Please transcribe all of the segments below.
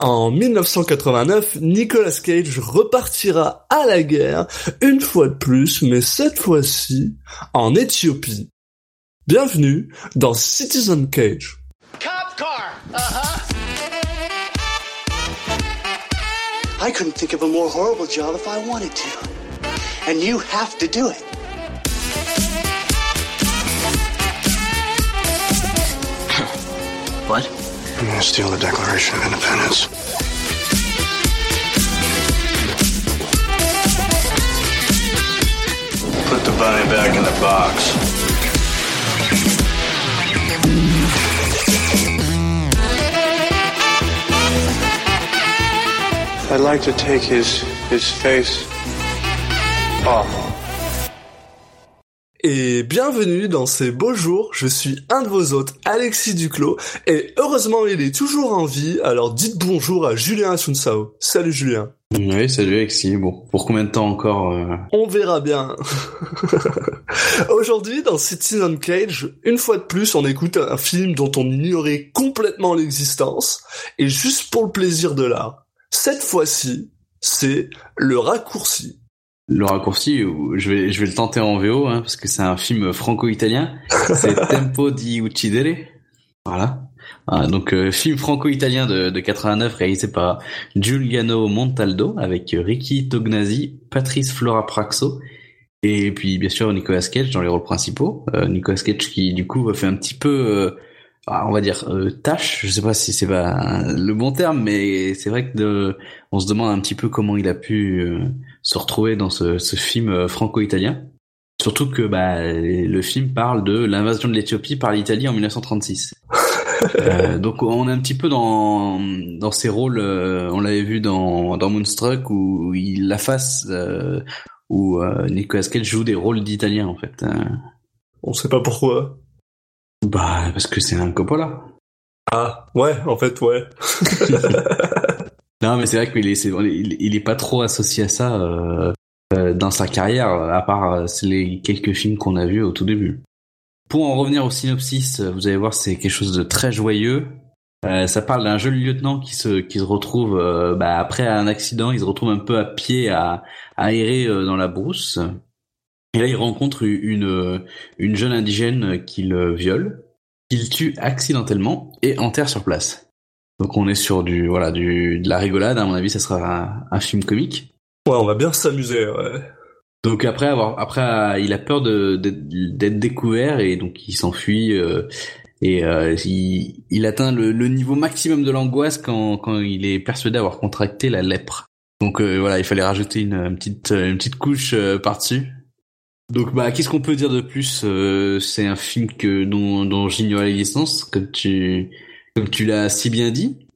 En 1989, Nicolas Cage repartira à la guerre, une fois de plus, mais cette fois-ci en Éthiopie. Bienvenue dans Citizen Cage. Cop car. Uh-huh. I couldn't think of a more horrible job if I wanted to. And you have to do it. I'm gonna steal the Declaration of Independence. Put the bunny back in the box. I'd like to take his his face off. Et bienvenue dans ces beaux jours, je suis un de vos hôtes, Alexis Duclos, et heureusement il est toujours en vie, alors dites bonjour à Julien Asunsao. Salut Julien. Oui, salut Alexis. Bon, pour combien de temps encore euh, On verra bien. Aujourd'hui, dans Citizen Cage, une fois de plus, on écoute un film dont on ignorait complètement l'existence, et juste pour le plaisir de l'art. Cette fois-ci, c'est Le Raccourci. Le raccourci, je vais, je vais le tenter en VO, hein, parce que c'est un film franco-italien. C'est Tempo di Uccidere. Voilà. Ah, donc euh, film franco-italien de, de 89 réalisé par Giuliano Montaldo avec Ricky Tognazzi, Patrice Flora Praxo et puis bien sûr Nicolas Cage dans les rôles principaux. Euh, Nicolas Cage qui du coup fait un petit peu, euh, ah, on va dire euh, tâche. Je sais pas si c'est pas le bon terme, mais c'est vrai que de, on se demande un petit peu comment il a pu euh, se retrouver dans ce, ce film euh, franco-italien. Surtout que bah, le film parle de l'invasion de l'Éthiopie par l'Italie en 1936. Euh, donc on est un petit peu dans dans ses rôles. euh, on l'avait vu dans dans Moonstruck où il la face euh, où Nicolas Cage joue des rôles d'Italien en fait. Euh, On sait pas pourquoi. bah parce que c'est un Coppola. Ah, ouais, en fait, ouais. Non mais c'est vrai qu'il est c'est- il, est pas trop associé à ça euh, euh, dans sa carrière à part euh, les quelques films qu'on a vus au tout début. Pour en revenir au synopsis, euh, vous allez voir c'est quelque chose de très joyeux. Euh, ça parle d'un jeune lieutenant qui se qui se retrouve euh, bah, après un accident, il se retrouve un peu à pied à, à errer dans la brousse. Et là il rencontre une une jeune indigène qui le viole, qu'il tue accidentellement et enterre sur place. Donc on est sur du voilà du de la rigolade. À mon avis, ça sera un, un film comique. Ouais, on va bien s'amuser, ouais. Donc après avoir après euh, il a peur de d'être d'être découvert et donc il s'enfuit euh, et euh, il, il atteint le, le niveau maximum de l'angoisse quand quand il est persuadé d'avoir contracté la lèpre. Donc euh, voilà, il fallait rajouter une, une petite une petite couche euh, par-dessus. Donc bah qu'est-ce qu'on peut dire de plus Euh, C'est un film que dont dont j'ignore l'existence comme tu comme tu l'as si bien dit.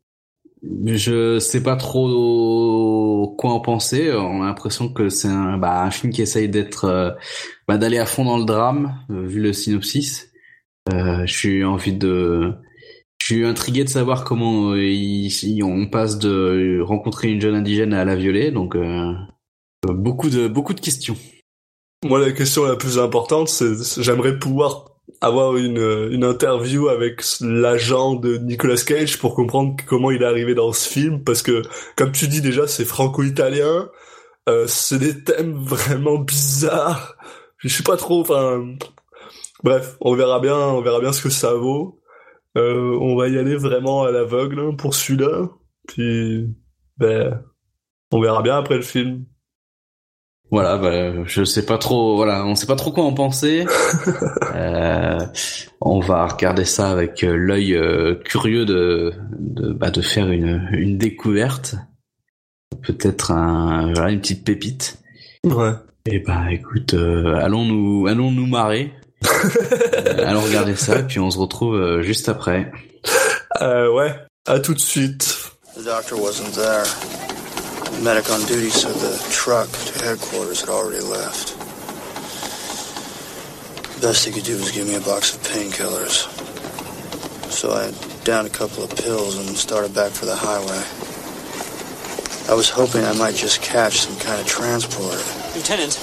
Je sais pas trop quoi en penser. On a l'impression que c'est un, bah, film qui essaye d'être, euh, bah, d'aller à fond dans le drame, euh, vu le synopsis. Euh, je suis envie de, je suis intrigué de savoir comment euh, il- on passe de rencontrer une jeune indigène à la violer. Donc beaucoup de beaucoup de questions. Moi, la question la plus importante, c'est- j'aimerais pouvoir avoir une, une interview avec l'agent de Nicolas Cage pour comprendre comment il est arrivé dans ce film, parce que, comme tu dis déjà, c'est franco-italien, euh, c'est des thèmes vraiment bizarres, je sais pas trop, enfin... Bref, on verra bien, on verra bien ce que ça vaut. Euh, on va y aller vraiment à l'aveugle hein, pour celui-là, puis... Ben... On verra bien après le film. Voilà, bah, je sais pas trop. Voilà, on sait pas trop quoi en penser. Euh, on va regarder ça avec euh, l'œil euh, curieux de de, bah, de faire une une découverte, peut-être un voilà une petite pépite. Ouais. Et bah écoute, euh, allons nous allons nous marrer. Euh, allons regarder ça et puis on se retrouve euh, juste après. Euh, ouais, à tout de suite. The doctor wasn't there. The medic on duty said the truck to headquarters had already left. The Best he could do was give me a box of painkillers. So I downed a couple of pills and started back for the highway. I was hoping I might just catch some kind of transport. Lieutenant,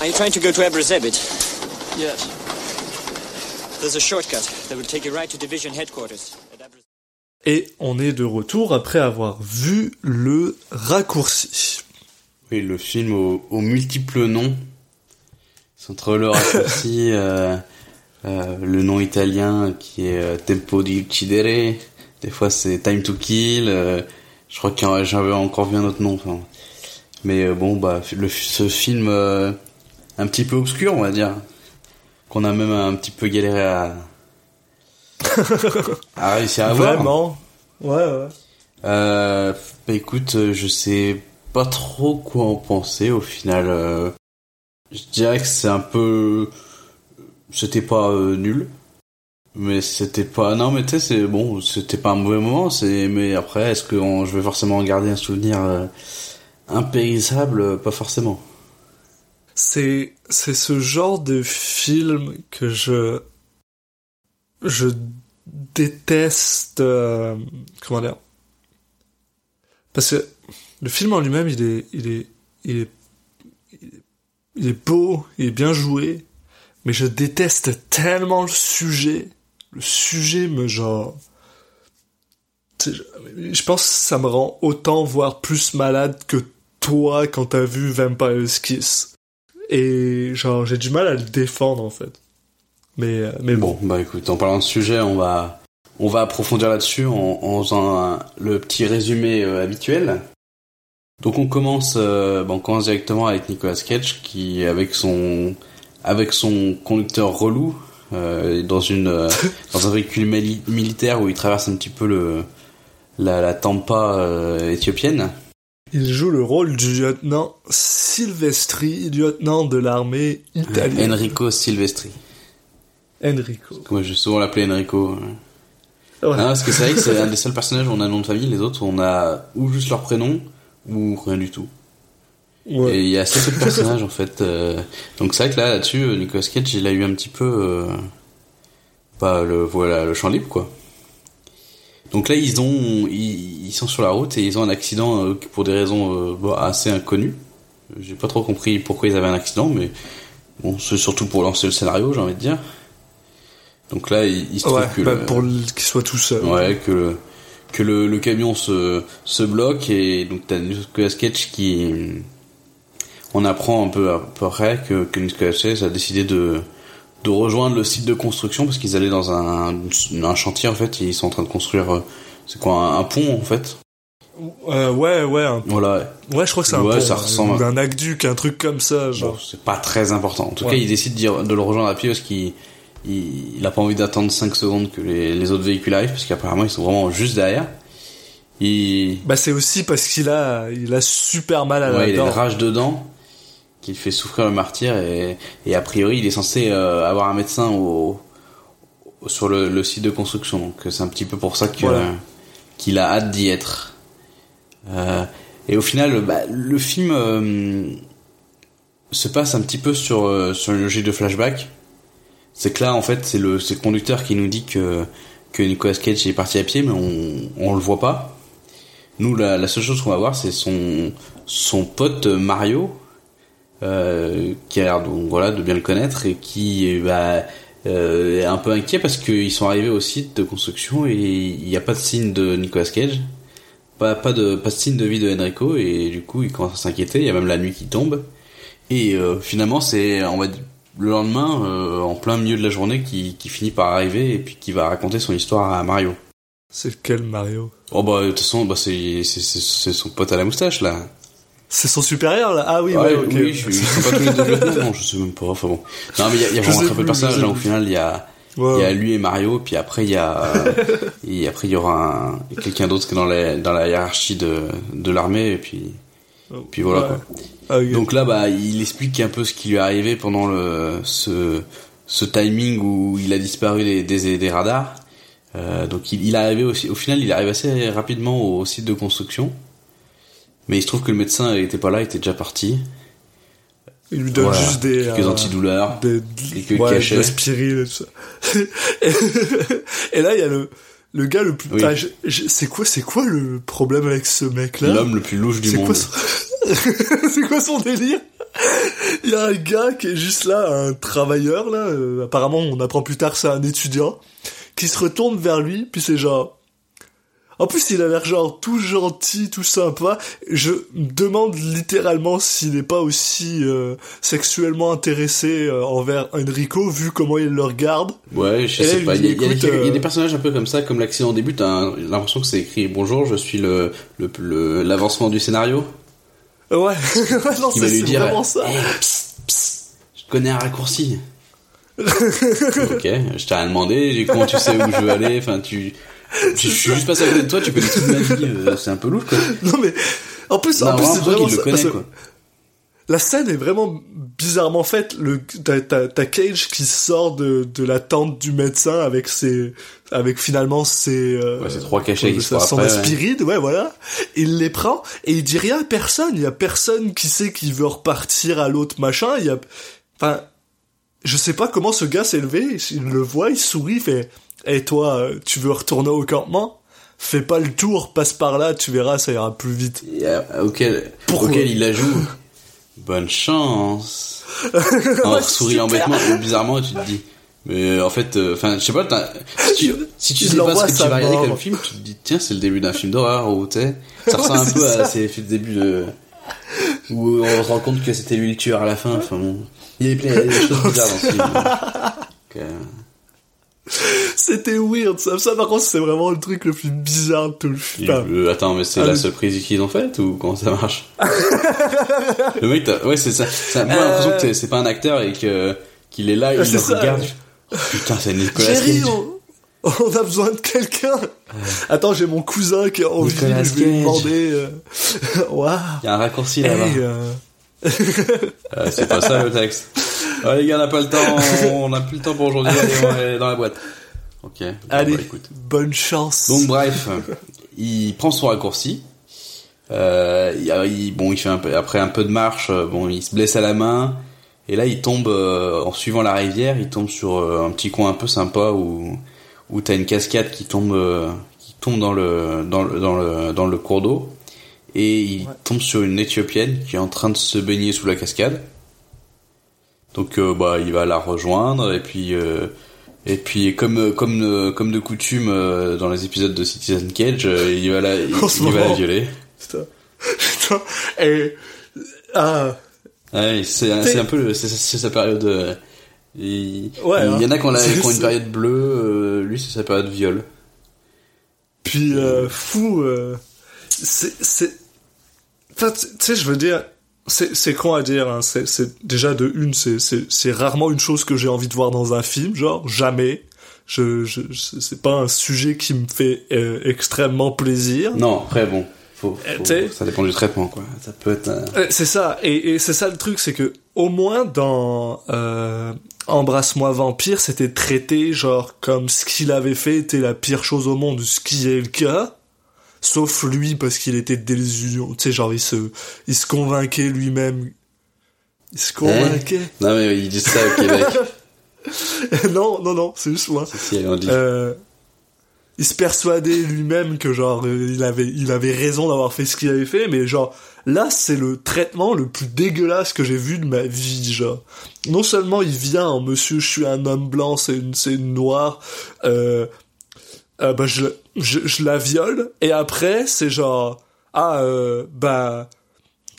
are you trying to go to Ebrazebit? Yes. There's a shortcut that will take you right to division headquarters. Et on est de retour après avoir vu le raccourci. Oui, le film aux, aux multiples noms. C'est entre le raccourci, euh, euh, le nom italien qui est euh, Tempo di Uccidere. Des fois c'est Time to Kill. euh, je crois que j'avais encore vu un autre nom. Enfin. Mais euh, bon, bah, le, ce film euh, un petit peu obscur, on va dire. Qu'on a même un petit peu galéré à, à réussir à voir. Vraiment. Ouais, ouais. Euh, bah écoute, euh, je sais pas trop quoi en penser au final. euh, je dirais que c'est un peu, c'était pas euh, nul, mais c'était pas. Non, mais tu sais, c'est bon, c'était pas un mauvais moment. C'est, mais après, est-ce que on- je vais forcément en garder un souvenir euh, impérissable? Pas forcément. C'est c'est ce genre de film que je je déteste euh, comment dire? Parce que le film en lui-même il est il est il est il est beau il est bien joué mais je déteste tellement le sujet. Le sujet me genre je pense que ça me rend autant voire plus malade que toi quand t'as vu Vampire's Kiss. Et genre j'ai du mal à le défendre en fait mais euh, mais bon Bon, bah écoute, en parlant de sujet, on va on va approfondir là-dessus en, en faisant un- le petit résumé euh, habituel. Donc on commence, euh, bah, on commence directement avec Nicolas Cage qui avec son avec son conducteur relou euh, dans une dans un véhicule mili- militaire où il traverse un petit peu le la, la Tampa éthiopienne. il joue le rôle du lieutenant Silvestri lieutenant de l'armée italienne Enrico Silvestri. Enrico Moi, je souvent l'appeler Enrico. Ouais. Non, parce que c'est vrai que c'est un des seuls personnages où on a un nom de famille, les autres on a ou juste leur prénom ou rien du tout. Ouais. Et il y a assez peu de personnages en fait. euh, Donc c'est vrai que là là-dessus, euh, Nicolas Cage il a eu un petit peu, euh, pas le voilà le champ libre quoi. Donc là ils ont ils, ils sont sur la route et ils ont un accident euh, pour des raisons bon, assez inconnues. J'ai pas trop compris pourquoi ils avaient un accident, mais bon c'est surtout pour lancer le scénario j'ai envie de dire. Donc là il, il se trouve Ouais, que bah, le- pour qu'il soit tout seul Ouais, que le, que le, le camion se, se bloque et donc t'as Nicolas Cage qui, on apprend un peu après que, que Nicolas Cage a décidé de, de rejoindre le site de construction parce qu'ils allaient dans un, un chantier en fait, ils sont en train de construire, euh, c'est quoi, un, un pont en fait. Euh, ouais ouais un- Voilà, ouais je crois que c'est un Ouais, pont, ça ressemble un aqueduc un truc comme ça Bon, c'est pas très important. En tout Ouais. cas, il décide d'y- de le rejoindre à pied parce qu'il il, il a pas envie d'attendre 5 secondes que les, les autres véhicules arrivent parce qu'apparemment ils sont vraiment juste derrière. Il, bah c'est aussi parce qu'il a il a super mal à la Ouais, il a dent une rage dedans qui fait souffrir le martyr et, et a priori il est censé euh, avoir un médecin au, au- sur le, le site de construction donc c'est un petit peu pour ça Voilà. euh, qu'il a hâte d'y être. Euh, et au final, bah, le film euh, se passe un petit peu sur sur une logique de flashback. C'est que là en fait c'est le le conducteur qui nous dit que que Nicolas Cage est parti à pied mais on on le voit pas. Nous la, la seule chose qu'on va voir c'est son son pote Mario euh, qui a l'air donc voilà de bien le connaître et qui bah, euh, est un peu inquiet parce qu'ils sont arrivés au site de construction et il n'y a pas de signe de Nicolas Cage, pas pas de pas de signe de vie de Enrico et du coup il commence à s'inquiéter. Il y a même la nuit qui tombe et euh, finalement c'est on va le lendemain euh, en plein milieu de la journée qui qui finit par arriver et puis qui va raconter son histoire à Mario. c'est lequel Mario? Oh bah de toute façon bah c'est son pote à la moustache là. c'est son supérieur là ah oui Ouais, ok oui, je, sont pas tous les deux lieutenants, non, je sais même pas. Enfin bon. Non, mais il y a, il y a Je vraiment très peu de personnages. je Là, au final, il y a, il y a lui et Mario, puis après il y a, et après il y aura un, quelqu'un d'autre qui est dans la, dans la hiérarchie de, de l'armée, et puis, puis voilà Ouais. quoi. Ah. Donc là, bah, il explique un peu ce qui lui est arrivé pendant le, ce, ce timing où il a disparu des, des, des radars. Euh, donc il, il arrivé aussi, au final, il arrive assez rapidement au site de construction. Mais il se trouve que le médecin était pas là, il était déjà parti. il lui donne Voilà. juste des Quelques euh, antidouleurs. des, Et que ouais, cachait. de l'aspirine et tout ça. et là, il y a le, le gars le plus, Oui. Ah, c'est quoi, c'est quoi le problème avec ce mec-là? L'homme le plus louche du monde. son... c'est quoi son délire? Il y a un gars qui est juste là, un travailleur, là, euh, apparemment, on apprend plus tard, c'est un étudiant, qui se retourne vers lui, puis c'est genre, En plus, il a l'air genre tout gentil, tout sympa. Je me demande littéralement s'il n'est pas aussi euh, sexuellement intéressé euh, envers Enrico, vu comment il le regarde. Ouais, je Et sais pas. Il y, a- y des- y a euh, des personnages un peu comme ça, comme l'accident au début. T'as un- l'impression que c'est écrit bonjour, je suis le le- le- l'avancement du scénario. Ouais, non, c'est vraiment ça. Hey, psst, psst, je connais un raccourci. ok, je t'ai rien demandé. Comment tu sais où je veux aller? Enfin, tu. Je suis juste passé à côté de toi, tu connais toute ma vie, euh, c'est un peu louche quoi. Non mais en plus, Non, en plus c'est vraiment le quoi. La scène est vraiment bizarrement faite. Le t'as Cage qui sort de de la tente du médecin avec ses avec finalement ses euh, Ouais, c'est trois cachets qui se son après, ouais. aspirine, ouais voilà. Il les prend et il dit rien à personne. Il y a personne qui sait qu'il veut repartir à l'autre machin. Il y a enfin je sais pas comment ce gars s'est levé. Il le voit, il sourit, il fait "Et toi, euh, tu veux retourner au campement? Fais pas le tour, passe par là, tu verras, ça ira plus vite." Euh, auquel, Pourquoi auquel il ajoute bonne chance. En souriant bêtement bizarrement tu te dis mais en fait euh, enfin je sais pas si tu, si tu sais pas ce que tu vas regarder comme film tu te dis tiens c'est le début d'un film d'horreur ou tu sais. Ça ressemble Ouais, un peu c'est à ça. ces films de début de où on se rend compte que c'était lui le tueur à la fin enfin bon. Il y avait plein des choses bizarres dans ce film Donc, euh, C'était weird, ça, ça par contre c'est vraiment le truc le plus bizarre de tout le il- film. euh, attends mais c'est Ah, la seule prise qu'ils ont faite ou comment ça marche le mec ouais c'est ça, ça moi j'ai l'impression que c'est- c'est pas un acteur et que qu'il est là il Euh. C'est le regarde Oh, putain c'est Nicolas Cage on, a besoin de quelqu'un. Attends, j'ai mon cousin qui est en vie, Nicolas je vais lui demander. Euh... Waouh. il y a un raccourci là-bas Hey, euh, Euh, c'est pas ça le texte. Ah, les gars, on n'a pas le temps, on n'a plus le temps pour aujourd'hui, allez, on aller dans la boîte. Ok. bon, allez, bah, écoute. bonne chance. Donc bref, il prend son raccourci. Euh, il, il- bon, il fait un peu, après un peu de marche, euh, bon, il se blesse à la main. Et là, il tombe, euh, en suivant la rivière, il tombe sur euh, un petit coin un peu sympa où, où t'as une cascade qui tombe, euh, qui tombe dans le, dans le, dans le, dans le cours d'eau. Et il tombe sur une éthiopienne qui est en train de se baigner sous la cascade. Donc, euh, bah, il va la rejoindre et puis, euh, et puis comme, euh, comme, comme de coutume euh, dans les épisodes de Citizen Cage, il va la, il, il va la violer. Putain. Putain. Et... Ah, Ouais, c'est un- T'es- c'est un peu le- c'est sa période. il, Ouais, il y hein. en a qui ont, la- C'est- qui ont une période bleue, euh, lui c'est sa période viol. puis euh, fou. Euh... C'est... c'est... Enfin, tu sais, je veux dire... C'est, c'est con à dire, hein. c'est, c'est déjà de une, c'est, c'est, c'est rarement une chose que j'ai envie de voir dans un film, genre jamais. Je, je, je- c'est pas un sujet qui me fait euh, extrêmement plaisir. Non, après bon, faut, Euh, faut- ça dépend du traitement quoi. Ça peut être. euh, Euh, C'est ça, et, et c'est ça le truc, c'est que au moins dans euh, Embrasse-moi vampire, c'était traité genre comme ce qu'il avait fait était la pire chose au monde, ce qui est le cas. Sauf lui parce qu'il était désillusion, tu sais genre il se il se convainquait lui-même. Il se convainquait. Non mais ils disent ça au Québec. non non non, c'est juste moi. si, si, on dit. Euh, il se persuadait lui-même que genre euh, il avait il avait raison d'avoir fait ce qu'il avait fait mais genre là c'est le traitement le plus dégueulasse que j'ai vu de ma vie genre non seulement il vient en monsieur je suis un homme blanc c'est une c'est une noire euh, euh, bah je, je je la viole et après c'est genre ah euh, bah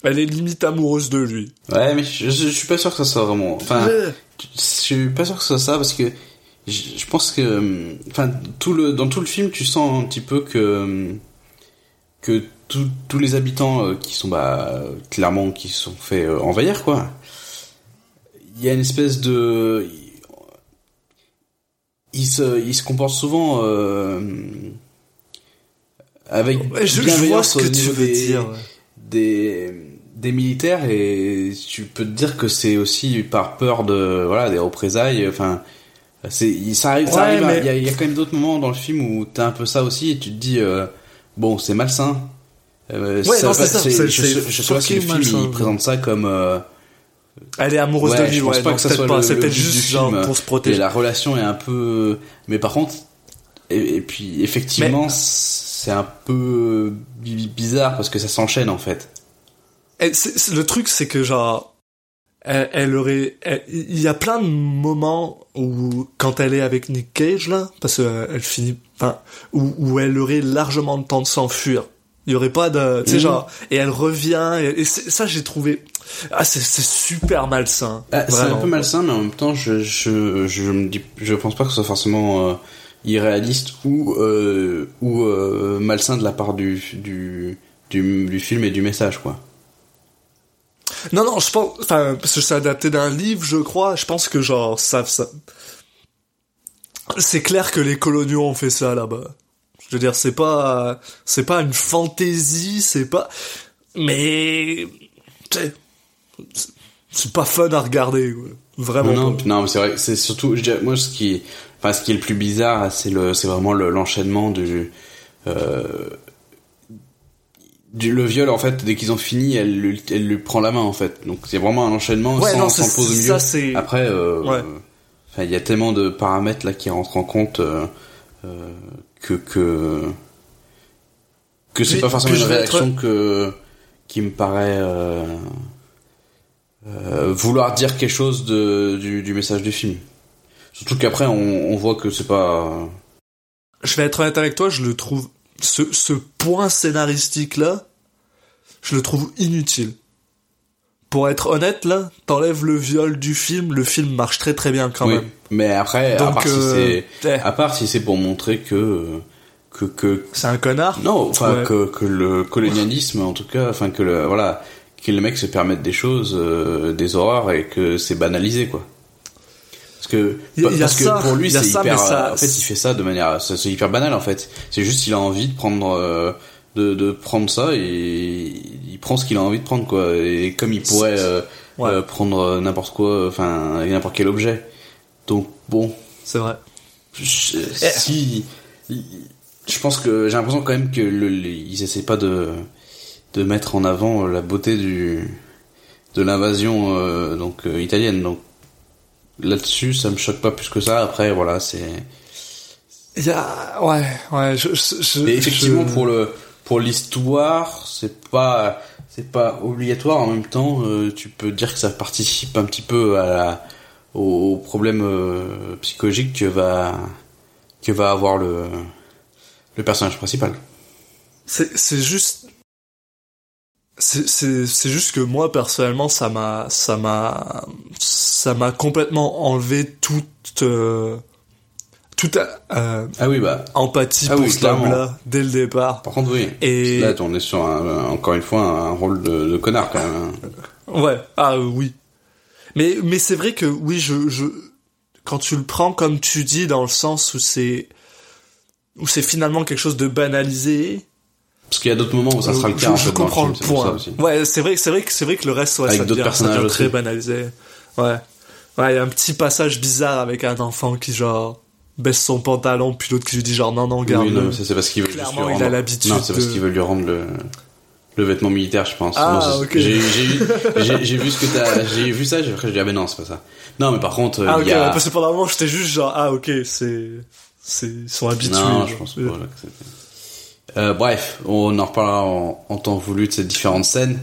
elle est limite amoureuse de lui Ouais, mais je, je, je suis pas sûr que ça soit vraiment. Enfin, je suis pas sûr que ce soit ça parce que je, je pense que, enfin, tout le dans tout le film, tu sens un petit peu que que tous tous les habitants euh, qui sont bah clairement qui se sont fait euh, envahir quoi. Il y a une espèce de ils se ils se comportent souvent euh, avec je, je vois bienveillance ce au que tu veux des- dire ouais. des des militaires et tu peux te dire que c'est aussi par peur de voilà des représailles enfin c'est ça arrive ça Ouais, arrive à- mais- il y, a, il y a quand même d'autres moments dans le film où t'as un peu ça aussi et tu te dis euh, bon c'est malsain euh, Ouais, ça non, pas- ça, je, sais- je sais pas si le film il présente ça comme euh, elle est amoureuse ouais, de lui je pense ouais pas que ça soit pas c'est peut-être juste genre film. pour se et protéger la relation est un peu mais par contre et, et puis effectivement c'est un peu bi- bizarre parce que ça s'enchaîne en fait. Le truc, c'est que genre, elle, elle aurait, il y a plein de moments où, quand elle est avec Nick Cage là, parce qu'elle elle finit, enfin, où, où elle aurait largement le temps de s'enfuir. Il y aurait pas de, tu sais, Mhm. genre, et elle revient, et, ça, j'ai trouvé, ah, c'est, c'est super malsain. Ah, c'est un peu malsain, mais en même temps, je, je, je me dis, je pense pas que ce soit forcément euh, irréaliste ou euh, ou euh, malsain de la part du, du du du film et du message, quoi. Non, non, je pense, enfin, parce que c'est adapté d'un livre, je crois, je pense que genre, ça, ça, c'est clair que les coloniaux ont fait ça là-bas. Je veux dire, c'est pas, c'est pas une fantaisie, c'est pas, mais, tu sais, c'est- pas fun à regarder, quoi. Vraiment. non, non, mais c'est vrai, c'est surtout, je dirais, moi, ce qui, enfin, ce qui est le plus bizarre, c'est le, c'est vraiment le- l'enchaînement du, euh, du, le viol, en fait, dès qu'ils ont fini, elle, lui- elle lui prend la main, en fait. Donc, c'est vraiment un enchaînement Ouais, sans, non, sans c'est- pause au milieu. Après, euh, Ouais. euh, il y a tellement de paramètres là qui rentrent en compte euh, euh, que que que c'est pas forcément une être- réaction que qui me paraît euh, euh, vouloir dire quelque chose de, du, du message du film. Surtout qu'après, on, on voit que c'est pas. Je vais être honnête avec toi, je le trouve, ce, ce point scénaristique là, je le trouve inutile. Pour être honnête là, t'enlèves le viol du film, le film marche très très bien quand oui. même. Mais après, à part si euh, c'est, eh, à part si c'est pour montrer que que que c'est un connard? non, enfin Ouais. que que le colonialisme, en tout cas, enfin que le voilà, que les mecs se permettent des choses, euh, des horreurs et que c'est banalisé quoi. Parce que Il y a- il y a parce que ça, pour lui c'est ça, hyper ça- en fait il fait ça de manière c'est hyper banal en fait c'est juste il a envie de prendre euh, de, de prendre ça et prend ce qu'il a envie de prendre quoi. Et comme il pourrait euh, Ouais. euh, prendre n'importe quoi enfin n'importe quel objet. Donc bon. C'est vrai. je, si je pense que j'ai l'impression quand même que le, les- ils essaient pas de de mettre en avant la beauté du de l'invasion euh, donc euh, italienne. Donc là-dessus ça me choque pas plus que ça. Après voilà c'est Il y a, ouais, ouais, je, je, effectivement je- pour le pour l'histoire c'est pas c'est pas obligatoire en même temps euh, tu peux dire que ça participe un petit peu au, problème euh, psychologique que va que va avoir le le personnage principal. C'est, juste, c'est juste que moi personnellement ça m'a, ça m'a, ça m'a complètement enlevé toute, euh, toute euh, ah oui bah empathie Ah pour oui, ce homme-là dès le départ. Par contre, oui. Et- Là, on est sur un, encore une fois un rôle de, de connard quand même. hein. Ouais, ah euh, oui. Mais mais c'est vrai que oui, je je quand tu le prends comme tu dis dans le sens où c'est où c'est finalement quelque chose de banalisé. Parce qu'il y a d'autres moments où ça sera euh, le cas. je, en fait, comprends film, le point. Ouais, c'est vrai, c'est vrai que c'est vrai que le reste ouais, Avec ça devient personnages très banalisé. Ouais. Ouais, il y a un petit passage bizarre avec un enfant qui genre baisse son pantalon puis l'autre qui lui dit genre non non garde. Oui, non, mais ça, c'est parce qu'il veut Clairement, lui il a rendre. l'habitude Non, c'est parce de- qu'il veut lui rendre le le vêtement militaire, je pense. Ah, Moi, c'est- ok. J'ai vu- ce que t'as, j'ai vu ça. j'ai- Après, j'ai dit ah ben non, c'est pas ça. Non, mais par contre, Ah il ok, y a. parce que pendant un moment j'étais juste genre ah ok c'est c'est ils sont habitués. Non, je pense pas. voilà, que c'était- Euh, bref, on en reparlera en, en temps voulu de ces différentes scènes.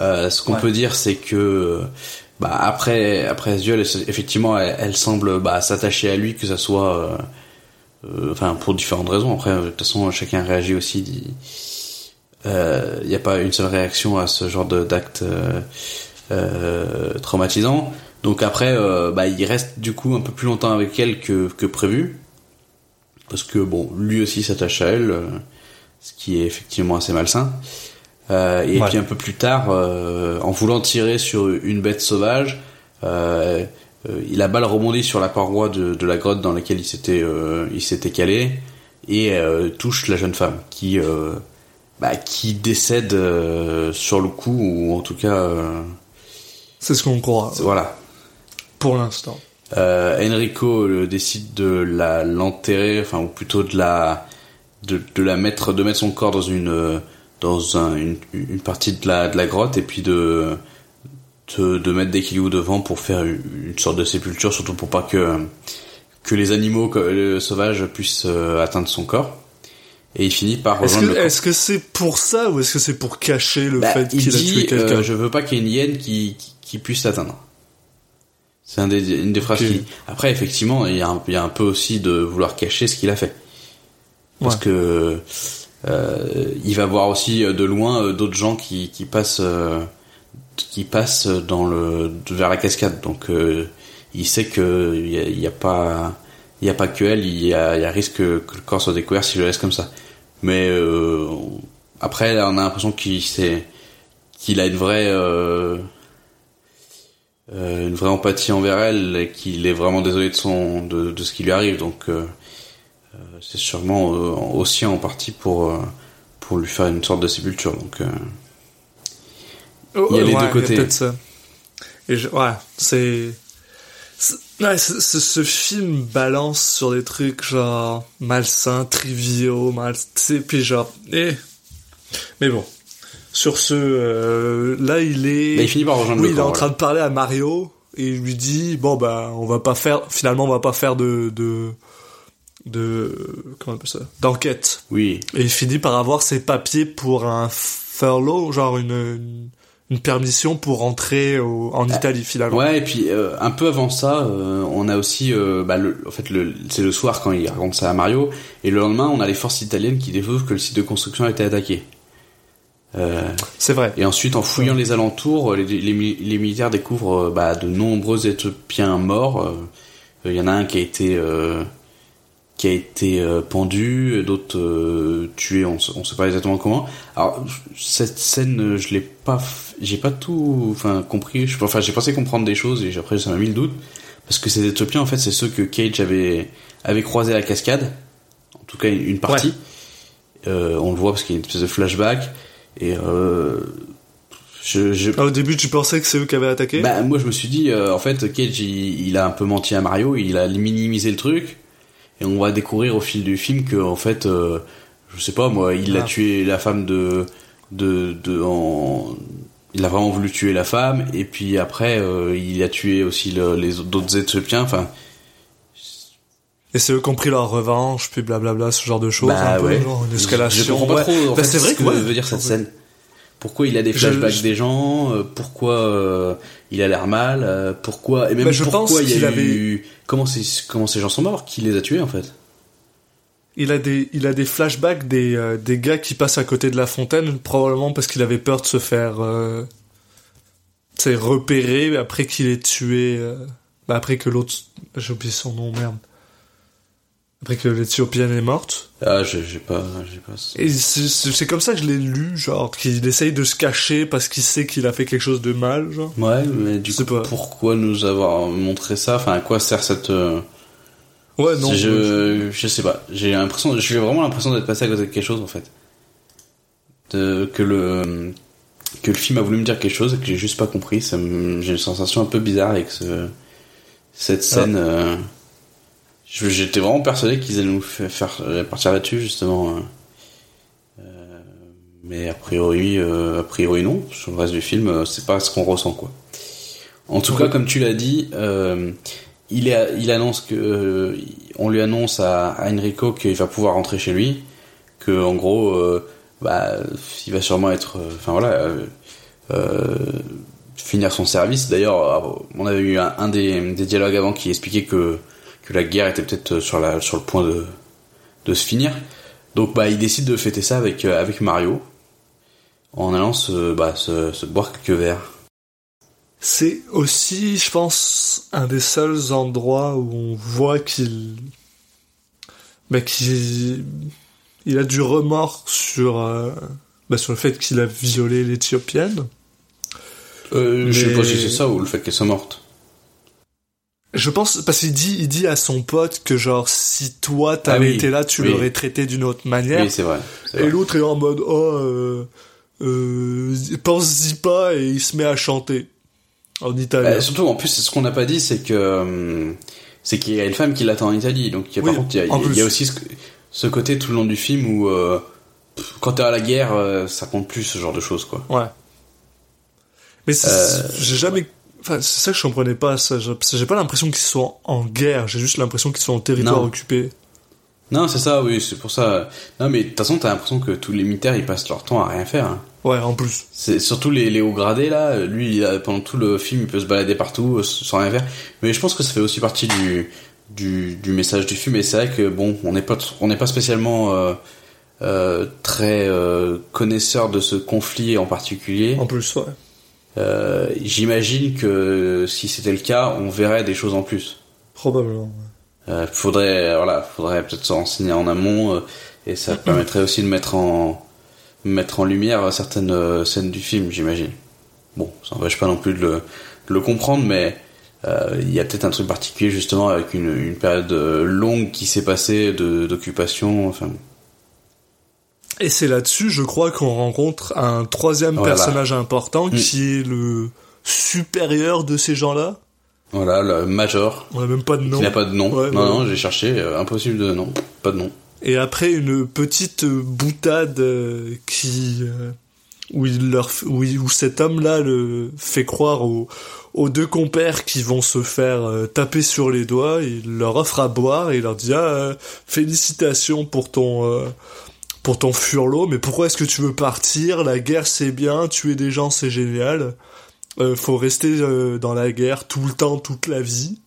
Euh, ce qu'on Ouais. peut dire, c'est que bah, après après effectivement, elle, elle semble bah, s'attacher à lui, que ça soit, euh, euh, enfin, pour différentes raisons. Après, de toute façon, chacun réagit aussi. dit- euh, Il n'y a pas une seule réaction à ce genre d'acte euh, euh, traumatisant. Donc après, bah, il reste du coup un peu plus longtemps avec elle que, que prévu parce que bon, lui aussi s'attache à elle, ce qui est effectivement assez malsain. Euh, et Ouais. puis un peu plus tard, euh, en voulant tirer sur une bête sauvage, euh, la balle rebondit sur la paroi de, de la grotte dans laquelle il s'était il s'était calé et touche la jeune femme qui bah, qui décède sur le coup ou en tout cas C'est ce qu'on croit voilà pour l'instant. Enrico décide de la l'enterrer, enfin ou plutôt de la de, de la mettre de mettre son corps dans une dans un, une, une partie de la de la grotte et puis de de, de mettre des cailloux devant pour faire une, une sorte de sépulture, surtout pour pas que que les animaux que- sauvages puissent euh, atteindre son corps. Et il finit par Est-ce rejoindre est-ce que c'est pour ça ou est-ce que c'est pour cacher le Bah, fait il qu'il a tué dit quelqu'un? euh, je veux pas qu'il y ait une hyène qui, qui, qui puisse l'atteindre. C'est un une des phrases Ok. qu'il dit. Après, effectivement, il y, a un, il y a un peu aussi de vouloir cacher ce qu'il a fait. parce Ouais. que euh, il va voir aussi euh, de loin euh, d'autres gens qui, qui passent euh, qui passent dans le vers la cascade. Donc euh, il sait que il y y a pas il y a pas que elle, il y y a risque que, le corps soit découvert si je le laisse comme ça. Mais euh, après, on a l'impression qu'il qu'il a une vraie euh, euh, une vraie empathie envers elle et qu'il est vraiment désolé de son de, de ce qui lui arrive. Donc euh, euh, c'est sûrement euh, aussi en partie pour euh, pour lui faire une sorte de sépulture. Donc euh, Il y a les deux côtés. peut-être ça. Et je- ouais, c'est. Ouais, c'est- ce film balance sur des trucs genre malsains, triviaux, mal, puis genre, eh. Mais bon, sur ce, euh, là il est. il finit par rejoindre oui, le il est en train de parler à Mario et il lui dit bon bah on va pas faire finalement on va pas faire de de de comment on appelle ça? D'enquête Oui. et il finit par avoir ses papiers pour un furlough, genre une, une, une permission pour rentrer au- en Italie finalement. Ouais, et puis euh, un peu avant ça, euh, on a aussi, euh, bah, le, en fait, le, c'est le soir quand il raconte ça à Mario, et le lendemain, on a les forces italiennes qui découvrent que le site de construction a été attaqué. C'est vrai. et ensuite, en fouillant les alentours, les, les, mi- les militaires découvrent bah, de nombreux Éthiopiens morts. Il y en a un qui a été qui a été euh, pendu, d'autres euh, tués, on, on sait pas exactement comment. Alors cette scène, euh, je l'ai pas, f- j'ai pas tout, enfin compris. Je, enfin, j'ai pensé comprendre des choses et après ça m'a mis le doute. Parce que ces Éthiopiens, en fait, c'est ceux que Cage avait avait croisé à la cascade, en tout cas une, une partie. Euh, on le voit parce qu'il y a une espèce de flashback. Et euh, je, je Ah, au début, tu pensais que c'est eux qui avaient attaqué? Bah, moi, je me suis dit, euh, en fait, Cage, il, il a un peu menti à Mario, il a minimisé le truc, et on va découvrir au fil du film que, en fait, euh, je sais pas, moi, il a tué la femme de, de, de, en, il a vraiment voulu tuer la femme, et puis après, euh, il a tué aussi le- les autres d'autres Éthiopiens, enfin, Et c'est eux qui ont pris leur revanche, puis blablabla, ce genre de choses. bah un peu, ouais. genre une Je- escalation. Je, comprends ouais. pas trop, en Bah, fait, c'est vrai que ouais. veut dire cette scène. Pourquoi il a des flashbacks je- des gens euh, Pourquoi euh, il a l'air mal euh, Pourquoi et même Bah, je pourquoi pense il y a qu'il avait- eu comment ces comment ces gens sont morts Qui les a tués en fait? Il a des, il a des flashbacks des, euh, des gars qui passent à côté de la fontaine, probablement parce qu'il avait peur de se faire, euh, tu sais, repérer après qu'il ait tué, euh, bah, après que l'autre, j'ai oublié son nom, merde. Après que l'Éthiopienne est morte. Ah, j'ai pas j'ai pas. Et c'est- comme ça que je l'ai lu, genre, qu'il essaye de se cacher parce qu'il sait qu'il a fait quelque chose de mal, genre. Ouais, mais du coup, pas. pourquoi nous avoir montré ça? Enfin, à quoi sert cette euh, Ouais, non. je je sais pas. J'ai l'impression, j'ai vraiment l'impression d'être passé à côté de quelque chose en fait. De, que le que le film a voulu me dire quelque chose et que j'ai juste pas compris. J'ai une sensation un peu bizarre avec ce cette scène. euh, J'étais vraiment persuadé qu'ils allaient nous fa- faire partir là-dessus justement. euh. Euh, mais a priori, euh, a priori non. Sur le reste du film, c'est pas ce qu'on ressent quoi. En tout cas, comme tu l'as dit, euh, il, est, il annonce que euh, on lui annonce à, à Enrico qu'il va pouvoir rentrer chez lui, que en gros, bah, il va sûrement être, enfin voilà, finir son service. D'ailleurs, on avait eu un, un des, des dialogues avant qui expliquait que que la guerre était peut-être sur la sur le point de de se finir. Donc bah, il décide de fêter ça avec euh, avec Mario en allant se bah se, se boire quelques verres. C'est aussi, je pense, un des seuls endroits où on voit qu'il, bah, qu'il, il a du remords sur, euh, bah, sur le fait qu'il a violé l'Éthiopienne. Euh, Je sais Mais- pas si c'est ça ou le fait qu'elle soit morte. Je pense, parce qu'il dit, il dit à son pote que genre, si toi t'avais Ah oui, été là, tu oui. l'aurais traité d'une autre manière. Oui, c'est vrai. et l'autre est en mode, oh, euh, euh, pense-y pas, et il se met à chanter. En italien. Bah, surtout, en plus, ce qu'on n'a pas dit, c'est que euh, c'est qu'il y a une femme qui l'attend en Italie. Donc, il y a, par contre, il y a, en il y a plus. aussi ce, ce côté tout le long du film où euh, quand t'es à la guerre, euh, ça compte plus ce genre de choses, quoi. Ouais. Mais c'est- Euh, j'ai jamais. Enfin, c'est ça que je comprenais pas. Ça, j'ai pas l'impression qu'ils sont en guerre. J'ai juste l'impression qu'ils sont en territoire Non. occupé. Non, c'est ça, oui, c'est pour ça. Non, mais de toute façon, t'as l'impression que tous les militaires, ils passent leur temps à rien faire. hein. Ouais, en plus. C'est surtout les, les hauts gradés là. Lui, il a- pendant tout le film, il peut se balader partout euh, sans rien faire. Mais je pense que ça fait aussi partie du du, du message du film. Et c'est vrai que bon, on n'est pas on n'est pas spécialement euh, euh, très connaisseur de ce conflit en particulier. En plus, ouais. Euh, J'imagine que si c'était le cas, on verrait des choses en plus. Probablement. Euh, faudrait voilà, faudrait peut-être se renseigner en amont euh, et ça permettrait aussi de mettre en mettre en lumière certaines euh, scènes du film, j'imagine. Bon, ça n'empêche pas non plus de le, de le comprendre, mais il y a peut-être un truc particulier justement avec une, une période longue qui s'est passée de d'occupation. Enfin, Et c'est là-dessus, je crois, qu'on rencontre un troisième Voilà. personnage important Mm. qui est le supérieur de ces gens-là. voilà, le major On n'a même pas de nom. qui n'a pas de nom. Ouais, non, ouais. non, j'ai cherché, euh, impossible de nom, pas de nom. Et après une petite boutade euh, qui euh, où il leur où, il- où cet homme-là le fait croire aux, aux deux compères qui vont se faire taper sur les doigts. Il leur offre à boire et il leur dit ah, félicitations pour ton pour ton furlot, mais pourquoi est-ce que tu veux partir? La guerre c'est bien, tuer des gens c'est génial. Euh, faut rester euh, dans la guerre tout le temps, toute la vie.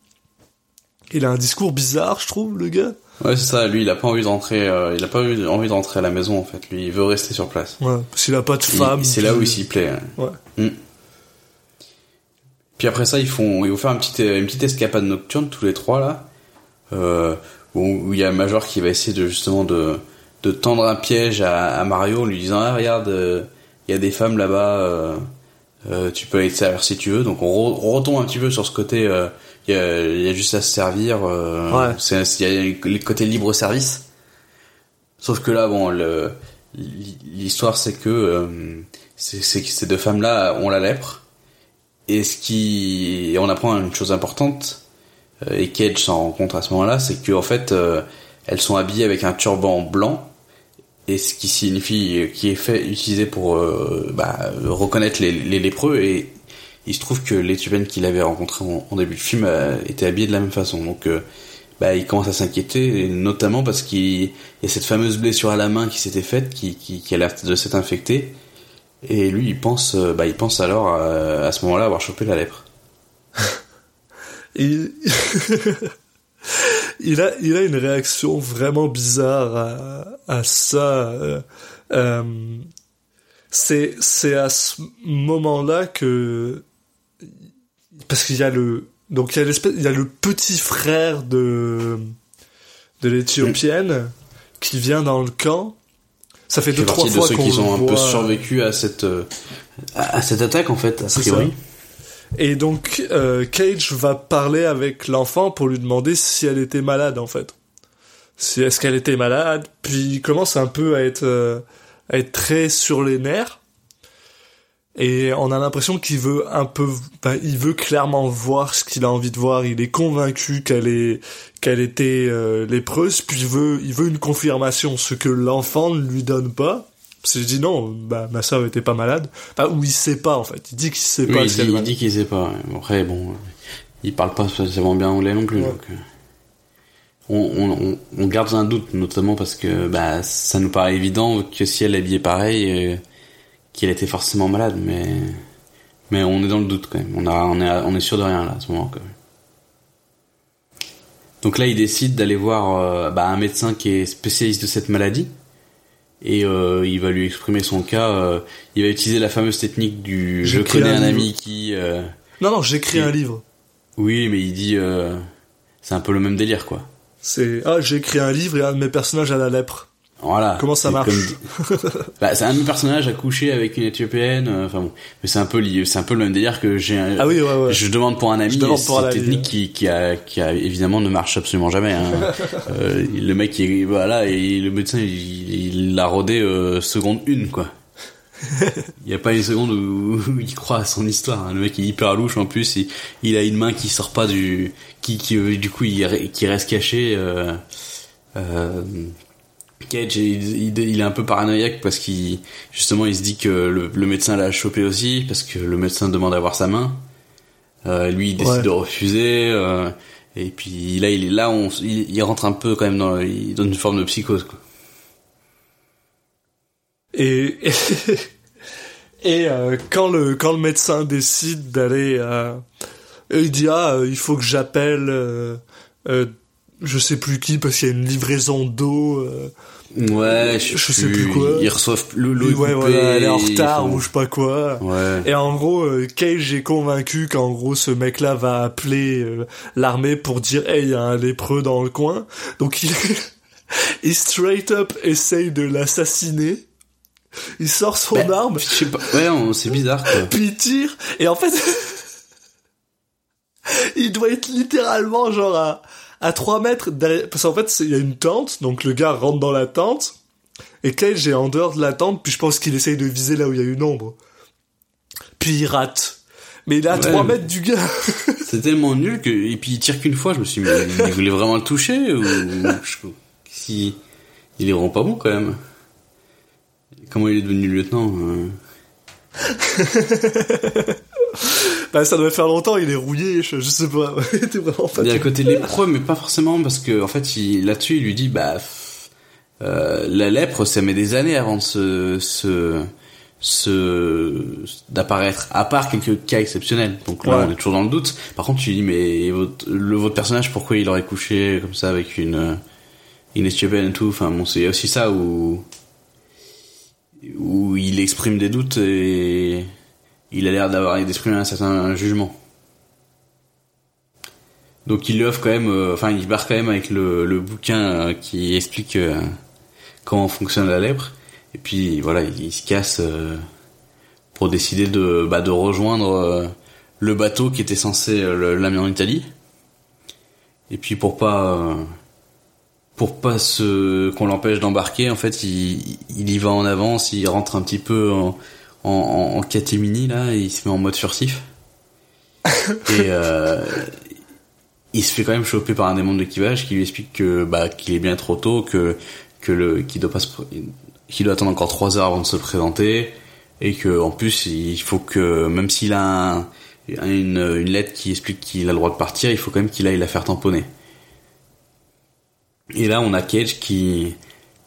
Il a un discours bizarre, je trouve, le gars. Ouais, c'est ça. Lui, il a pas envie de rentrer. euh, il a pas envie de rentrer à la maison en fait. Lui, il veut rester sur place. Ouais, parce qu'il a pas de femme. C'est là où il s'y plaît. hein. Ouais. Mm. Puis après ça, ils font, ils vont faire une petite, une petite escapade nocturne tous les trois là, euh, où il y a Major qui va essayer de justement de, de tendre un piège à, à Mario en lui disant ah regarde, euh, il y a des femmes là-bas, euh, euh, tu peux aller te servir si tu veux. Donc on, re- on retombe un petit peu sur ce côté, euh, il y, a, il y a juste à se servir. euh, Ouais. c'est, il y a le côté libre service. Sauf que là, bon, l'histoire c'est que euh, c'est, c'est que ces deux femmes-là ont la lèpre. Et ce qui, et on apprend une chose importante, euh, et Cage s'en rend compte à ce moment-là, c'est que en fait, euh, elles sont habillées avec un turban blanc, et ce qui signifie, qui est fait, utilisé pour euh, bah, reconnaître les, les lépreux. Et il se trouve que l'Éthiopienne qu'il avait rencontré en, en début de film euh, était habillée de la même façon. Donc, euh, bah, il commence à s'inquiéter, et notamment parce qu'il y a cette fameuse blessure à la main qui s'était faite, qui, qui, qui a l'air de s'être infectée. Et lui, il pense, euh, bah, il pense alors euh, à ce moment-là avoir chopé la lèpre. il... il a il a une réaction vraiment bizarre à, à ça. euh, euh, c'est c'est à ce moment-là que parce qu'il y a le donc il y a l'espèce il y a le petit frère de de l'éthiopienne qui vient dans le camp. Ça fait deux trois partie de fois ceux qu'on qui ont un peu survécu à cette, euh, à cette attaque en fait, a priori. Et donc euh, Cage va parler avec l'enfant pour lui demander si elle était malade en fait. Si est-ce qu'elle était malade, puis il commence un peu à être euh, à être très sur les nerfs. Et on a l'impression qu'il veut un peu, enfin, il veut clairement voir ce qu'il a envie de voir. Il est convaincu qu'elle est, qu'elle était euh, lépreuse, puis il veut, il veut une confirmation, ce que l'enfant ne lui donne pas. Parce qu'il dit non, bah ma soeur était pas malade. Enfin, ou il sait pas en fait. Il dit qu'il sait Oui, pas il dit, il dit qu'il sait pas. Après, bon, il parle pas spécialement bien anglais non plus. Ouais. Donc, euh, on, on, on- on garde un doute, notamment parce que bah, ça nous paraît évident que si elle est habillée pareil, euh, qu'elle était forcément malade. Mais, mais on est dans le doute quand même. On, a, on, est, on est sûr de rien là à ce moment. Quand même. Donc là, il décide d'aller voir euh, bah, un médecin qui est spécialiste de cette maladie. Et euh, il va lui exprimer son cas. euh, il va utiliser la fameuse technique du je J'écris connais un ami qui. euh, Non, non, j'écris un livre. oui, mais il dit. euh, c'est un peu le même délire, quoi. C'est ah, j'ai écrit un livre et un de mes personnages a la lèpre. Voilà. Comment ça marche comme- bah, c'est un de mes personnages à coucher avec une éthiopienne. euh, Enfin bon, mais c'est un peu lié. C'est un peu le même délire que j'ai. un- Ah oui, ouais, ouais. Je demande pour un ami. C'est un une technique qui, qui a, qui a évidemment ne marche absolument jamais. Hein. Euh, le mec, il, voilà, et le médecin, il l'a rodé euh, seconde une, quoi. Il y a pas une seconde où, où il croit à son histoire. hein. Le mec est hyper louche en plus. Il, il a une main qui sort pas du, qui, qui du coup, il, qui reste caché. Euh, euh, Cage, il, est un peu paranoïaque parce qu'il justement il se dit que le, le médecin l'a chopé aussi parce que le médecin demande à voir sa main. Euh, lui il décide Ouais. de refuser euh, et puis là il est là on il, il rentre un peu quand même dans il donne une forme de psychose quoi. Et et, euh, quand le quand le médecin décide d'aller, il dit ah il faut que j'appelle je sais plus qui parce qu'il y a une livraison d'eau. Ouais, je, Je sais plus quoi. Ils reçoivent le est ouais, voilà, elle est en retard font- ou je sais pas quoi. Ouais. Et en gros, euh, Cage est convaincu qu'en gros ce mec-là va appeler euh, l'armée pour dire hey, il y a un lépreux dans le coin. Donc il, il straight up essaye de l'assassiner. Il sort son Ben, arme, Je sais pas. Ouais, c'est bizarre quoi. puis il tire, et en fait, il doit être littéralement genre à, à 3 mètres derrière, parce qu'en fait, il y a une tente, donc le gars rentre dans la tente, et Cage est en dehors de la tente, puis je pense qu'il essaye de viser là où il y a une ombre. Puis il rate. Mais il est à Ouais. 3 mètres du gars. C'est tellement nul que et puis il tire qu'une fois. Je me suis dit, mais il voulait vraiment le toucher ou je- si il est vraiment pas bon quand même. Comment il est devenu lieutenant euh? bah, ça doit faire longtemps, il est rouillé, je, je sais pas. T'es vraiment pas Il y a le côté lépreux, mais pas forcément parce que en fait, il, là-dessus, il lui dit bah euh, la lèpre, ça met des années avant de se, se, se d'apparaître. À part quelques cas exceptionnels. Donc là, Ouais. on est toujours dans le doute. Par contre, tu lui dis mais votre, le votre personnage, pourquoi il aurait couché comme ça avec une une Estiopène et tout? Enfin bon, c'est aussi ça où où il exprime des doutes et il a l'air d'avoir d'exprimer un certain jugement. Donc il offre quand même, euh, enfin il barre quand même avec le, bouquin euh, qui explique euh, comment fonctionne la lèpre. Et puis voilà, il, se casse pour décider de, bah, rejoindre le bateau qui était censé l'amener en Italie. Et puis pour pas pour pas qu'on l'empêche d'embarquer, en fait il, il y va en avance, il rentre un petit peu en, en, en, en catémini là, et il se met en mode furtif. et euh, il se fait quand même choper par un des membres d'équipage qui lui explique que bah qu'il est bien trop tôt, que que le qu'il doit pas qu'il doit attendre encore trois heures avant de se présenter et que en plus il faut que même s'il a un- une, une lettre qui explique qu'il a le droit de partir, il faut quand même qu'il aille la faire tamponner. Et là on a Cage qui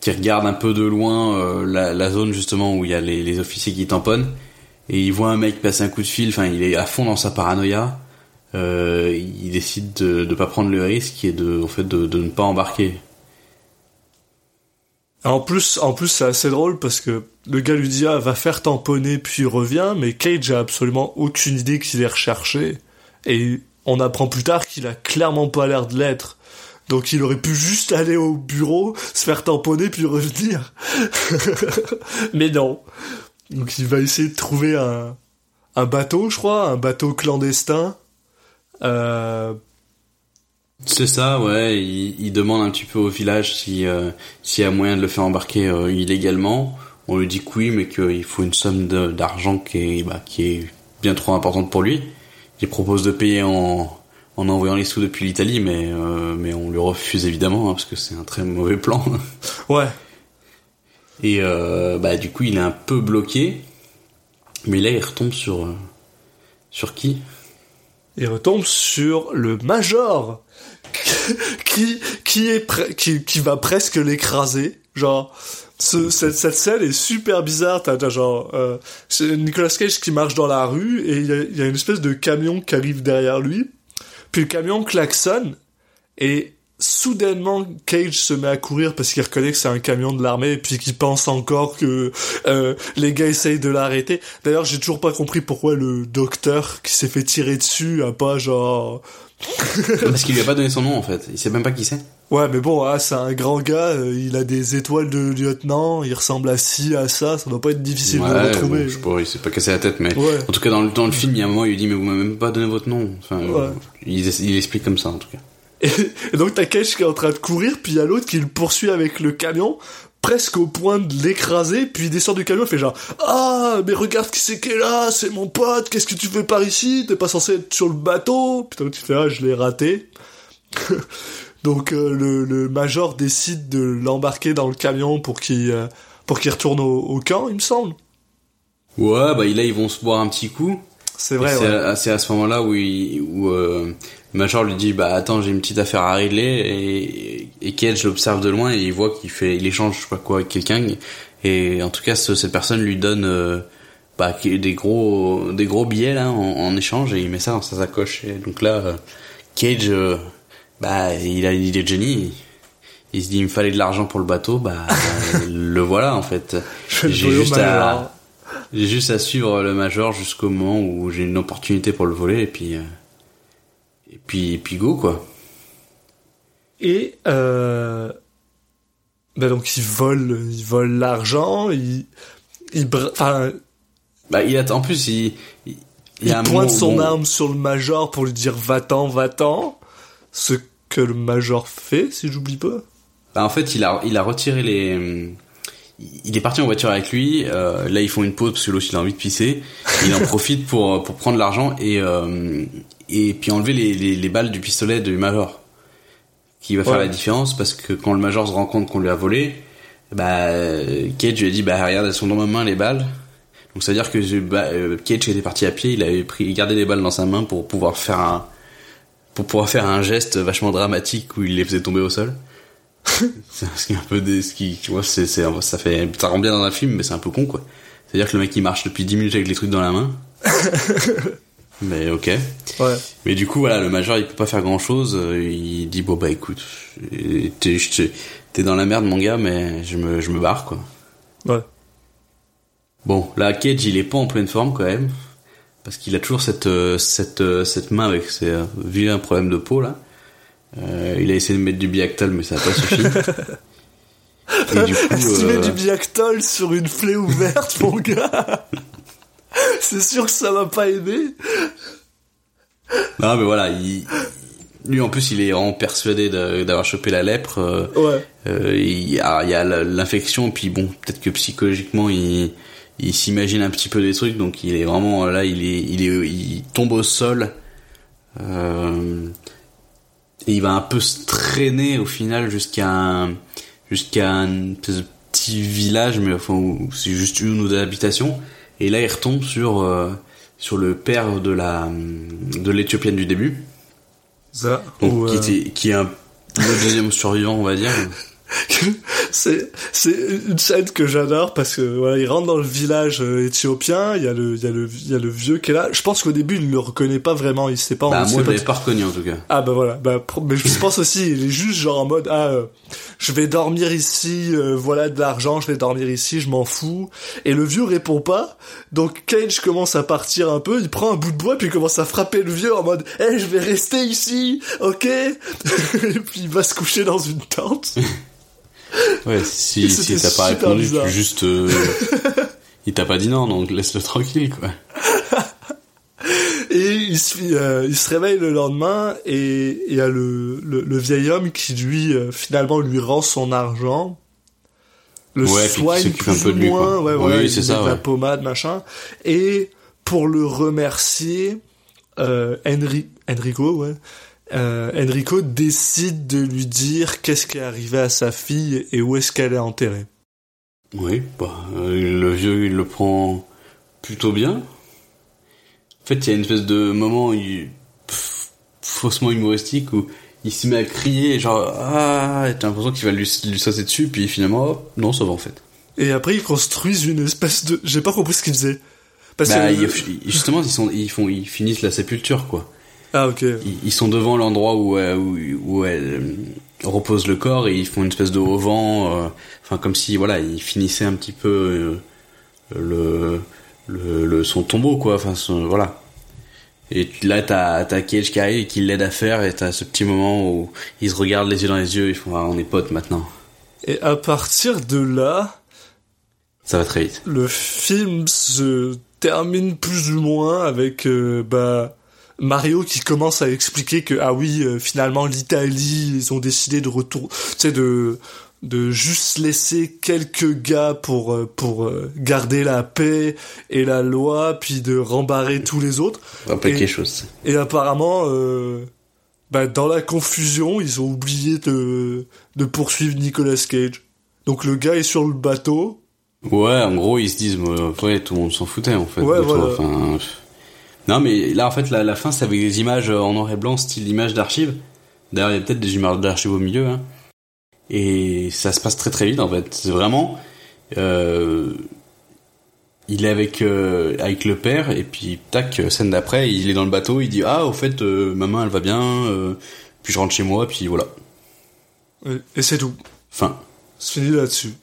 qui regarde un peu de loin euh, la, zone justement où il y a les, officiers qui tamponnent et il voit un mec passer un coup de fil, enfin il est à fond dans sa paranoïa. Euh, il décide de ne pas prendre le risque et de ne pas embarquer. En plus, en plus, c'est assez drôle parce que le gars lui dit ah va faire tamponner puis revient, mais Cage a absolument aucune idée qu'il est recherché et on apprend plus tard qu'il a clairement pas l'air de l'être. Donc il aurait pu juste aller au bureau, se faire tamponner puis revenir. mais non. Donc il va essayer de trouver un un bateau, je crois, un bateau clandestin. Euh, C'est ça, ouais. Il, il demande un petit peu au village si euh, s'il y a moyen de le faire embarquer euh, illégalement. On lui dit que oui, mais qu'il faut une somme d'argent qui est bah, qui est bien trop importante pour lui. Il propose de payer en en envoyant les sous depuis l'Italie, mais euh, mais on lui refuse évidemment hein, parce que c'est un très mauvais plan. ouais. Et euh, bah du coup, il est un peu bloqué. Mais là, il retombe sur euh, sur qui? Il retombe sur le Major qui qui est qui qui va presque l'écraser genre ce, cette, cette scène est super bizarre t'as genre euh, c'est Nicolas Cage qui marche dans la rue et il y a, il y a une espèce de camion qui arrive derrière lui puis le camion klaxonne et soudainement Cage se met à courir parce qu'il reconnaît que c'est un camion de l'armée et puis qu'il pense encore que euh, les gars essayent de l'arrêter. D'ailleurs, j'ai toujours pas compris pourquoi le docteur qui s'est fait tirer dessus a pas genre Parce qu'il lui a pas donné son nom en fait. Il sait même pas qui c'est. Ouais, mais bon, ah, c'est un grand gars, euh, il a des étoiles de lieutenant, il ressemble à ci, à ça, ça doit pas être difficile de le Ouais, retrouver. bon, je sais pas, il s'est pas cassé la tête, mais Ouais. en tout cas dans le dans le film, il y a un moment, il lui dit mais vous m'avez même pas donné votre nom. Enfin, Ouais. il, il explique comme ça en tout cas. Et, et donc t'as Cage qui est en train de courir, puis il y a l'autre qui le poursuit avec le camion, presque au point de l'écraser, puis il descend du camion, il fait genre Ah, mais regarde qui c'est qui est là, c'est mon pote, qu'est-ce que tu fais par ici? T'es pas censé être sur le bateau Putain, tu fais Ah, je l'ai raté. Donc euh, le, le major décide de l'embarquer dans le camion pour qu'il euh, pour qu'il retourne au, au camp, il me semble. Ouais, bah là ils vont se boire un petit coup. C'est vrai, c'est ouais. à, ce moment-là où, il, où euh, le Major lui dit bah attends j'ai une petite affaire à régler et, et Cage l'observe de loin et il voit qu'il fait il échange je sais pas quoi avec quelqu'un et en tout cas ce- cette personne lui donne euh, bah, des gros des gros billets là en, en échange et il met ça dans sa sacoche et donc là euh, Cage euh, Bah, il a il est génie. Il se dit, il me fallait de l'argent pour le bateau, bah, le voilà, en fait. J'ai juste à, juste à suivre le major jusqu'au moment où j'ai une opportunité pour le voler, et puis, euh, et puis, et puis go, quoi. Et euh, bah donc il vole, il vole l'argent, il, il, enfin, Bah, il a, en plus, il, il, pointe son bon, arme sur le major pour lui dire va-t'en, va-t'en. Ce que le major fait, si j'oublie pas. Bah, en fait, il a, il a retiré les. Il est parti en voiture avec lui. euh, là, ils font une pause parce que l'autre il a envie de pisser. Il en profite pour pour prendre l'argent et euh, et puis enlever les, les les balles du pistolet du major, qui va faire la différence parce que quand le major se rend compte qu'on lui a volé, bah Cage lui a dit bah regarde elles sont dans ma main les balles. Donc ça veut dire que bah, euh, Cage était parti à pied, il avait pris gardé les balles dans sa main pour pouvoir faire un pour pouvoir faire un geste vachement dramatique où il les faisait tomber au sol. c'est ce qui est un peu des, ce qui, tu vois, c'est, c'est, ça fait, ça rend bien dans un film, mais c'est un peu con, quoi. C'est-à-dire que le mec, il marche depuis 10 minutes avec les trucs dans la main. mais ok. Ouais. Mais du coup, voilà, le major, il peut pas faire grand chose. Il dit, bon, bah, écoute, t'es, t'es dans la merde, mon gars, mais je me, je me barre, quoi. Ouais. Bon, là, Cage, il est pas en pleine forme, quand même. Parce qu'il a toujours cette, euh, cette, euh, cette main avec ses euh, vilains problèmes de peau, là. Euh, il a essayé de mettre du Biactal, mais ça a pas suffi. Et du coup, Si tu mets euh, du Biactol sur une plaie ouverte, mon gars, c'est sûr que ça va pas aider. Non, mais voilà, il... lui en plus, il est vraiment persuadé d'avoir chopé la lèpre. euh, Ouais. il y a, il y a l'infection, puis bon, peut-être que psychologiquement, il, il s'imagine un petit peu des trucs, donc il est vraiment là, il est, il est, il tombe au sol. Euh, et il va un peu se traîner au final jusqu'à un, jusqu'à un petit village, mais enfin, c'est juste une ou deux habitations. Et là, il retombe sur, euh, sur le père de la, de l'éthiopienne du début. Ça. Donc, ou, qui euh, était, qui est un, le deuxième survivant, on va dire. c'est c'est une scène que j'adore parce que voilà il rentre dans le village euh, éthiopien il y a le il y a le il y a le vieux qui est là. Je pense qu'au début il le reconnaît pas vraiment il sait pas Bah, moi, je l'avais pas reconnu, en tout cas. ah bah voilà. Bah mais je pense aussi il est juste genre en mode ah euh, je vais dormir ici euh, voilà de l'argent je vais dormir ici je m'en fous. Et le vieux répond pas. Donc Cage commence à partir un peu il prend un bout de bois puis il commence à frapper le vieux en mode eh je vais rester ici ok? Et puis il va se coucher dans une tente Ouais, si, si t'as pas répondu, bizarre. tu juste, euh, il t'a pas dit non, donc laisse-le tranquille, quoi. Et il se, euh, il se réveille le lendemain et il y a le, le, le vieil homme qui lui euh, finalement lui rend son argent, le Ouais, soigne plus un peu ou de lui, moins, quoi. ouais, Oui, voilà, oui, il c'est ça, la pommade machin. Et pour le remercier, Henri, Enrico, ouais, euh, Enrico décide de lui dire qu'est-ce qui est arrivé à sa fille et où est-ce qu'elle est enterrée. Oui, bah, euh, le vieux, il le prend plutôt bien. En fait, il y a une espèce de moment il- pff, faussement humoristique où il se met à crier, genre, ah, t'as l'impression qu'il va lui, lui sauter dessus, puis finalement, hop, non, ça va en fait. Et après ils construisent une espèce de, j'ai pas compris ce qu'ils faisaient. Parce Bah, que justement, ils sont, ils font, ils finissent la sépulture, quoi. Ah ok. Ils, ils sont devant l'endroit où, euh, où, où elle euh, repose le corps et ils font une espèce de haut vent, euh, enfin comme si voilà ils finissaient un petit peu euh, le, le, le son tombeau quoi, enfin son- voilà. Et là t'as t'as Cage qui arrive et qui l'aide à faire et t'as ce petit moment où ils se regardent les yeux dans les yeux, ils font ah, on est potes maintenant. Et à partir de là, Ça va très vite. le film se termine plus ou moins avec euh, bah Mario qui commence à expliquer que ah oui euh, finalement l'Italie ils ont décidé de retour tu sais de de juste laisser quelques gars pour euh, pour euh, garder la paix et la loi puis de rembarrer tous les autres Un peu Et- quelque chose. et apparemment euh, bah, dans la confusion ils ont oublié de de poursuivre Nicolas Cage donc le gars est sur le bateau Ouais, en gros, ils se disent, ouais, tout le monde s'en foutait, en fait. Ouais, de toi, voilà. enfin. Non, mais là, en fait, la, la fin, c'est avec des images euh, en noir et blanc, style images d'archives. D'ailleurs, il y a peut-être des images d'archives au milieu, hein. Et ça se passe très très vite, en fait. C'est vraiment, euh, il est avec, euh, avec le père, et puis, tac, scène d'après, il est dans le bateau, il dit, ah, au fait, euh, maman, elle va bien, euh, puis je rentre chez moi, puis voilà. Et, et c'est tout. Fin. C'est fini là-dessus.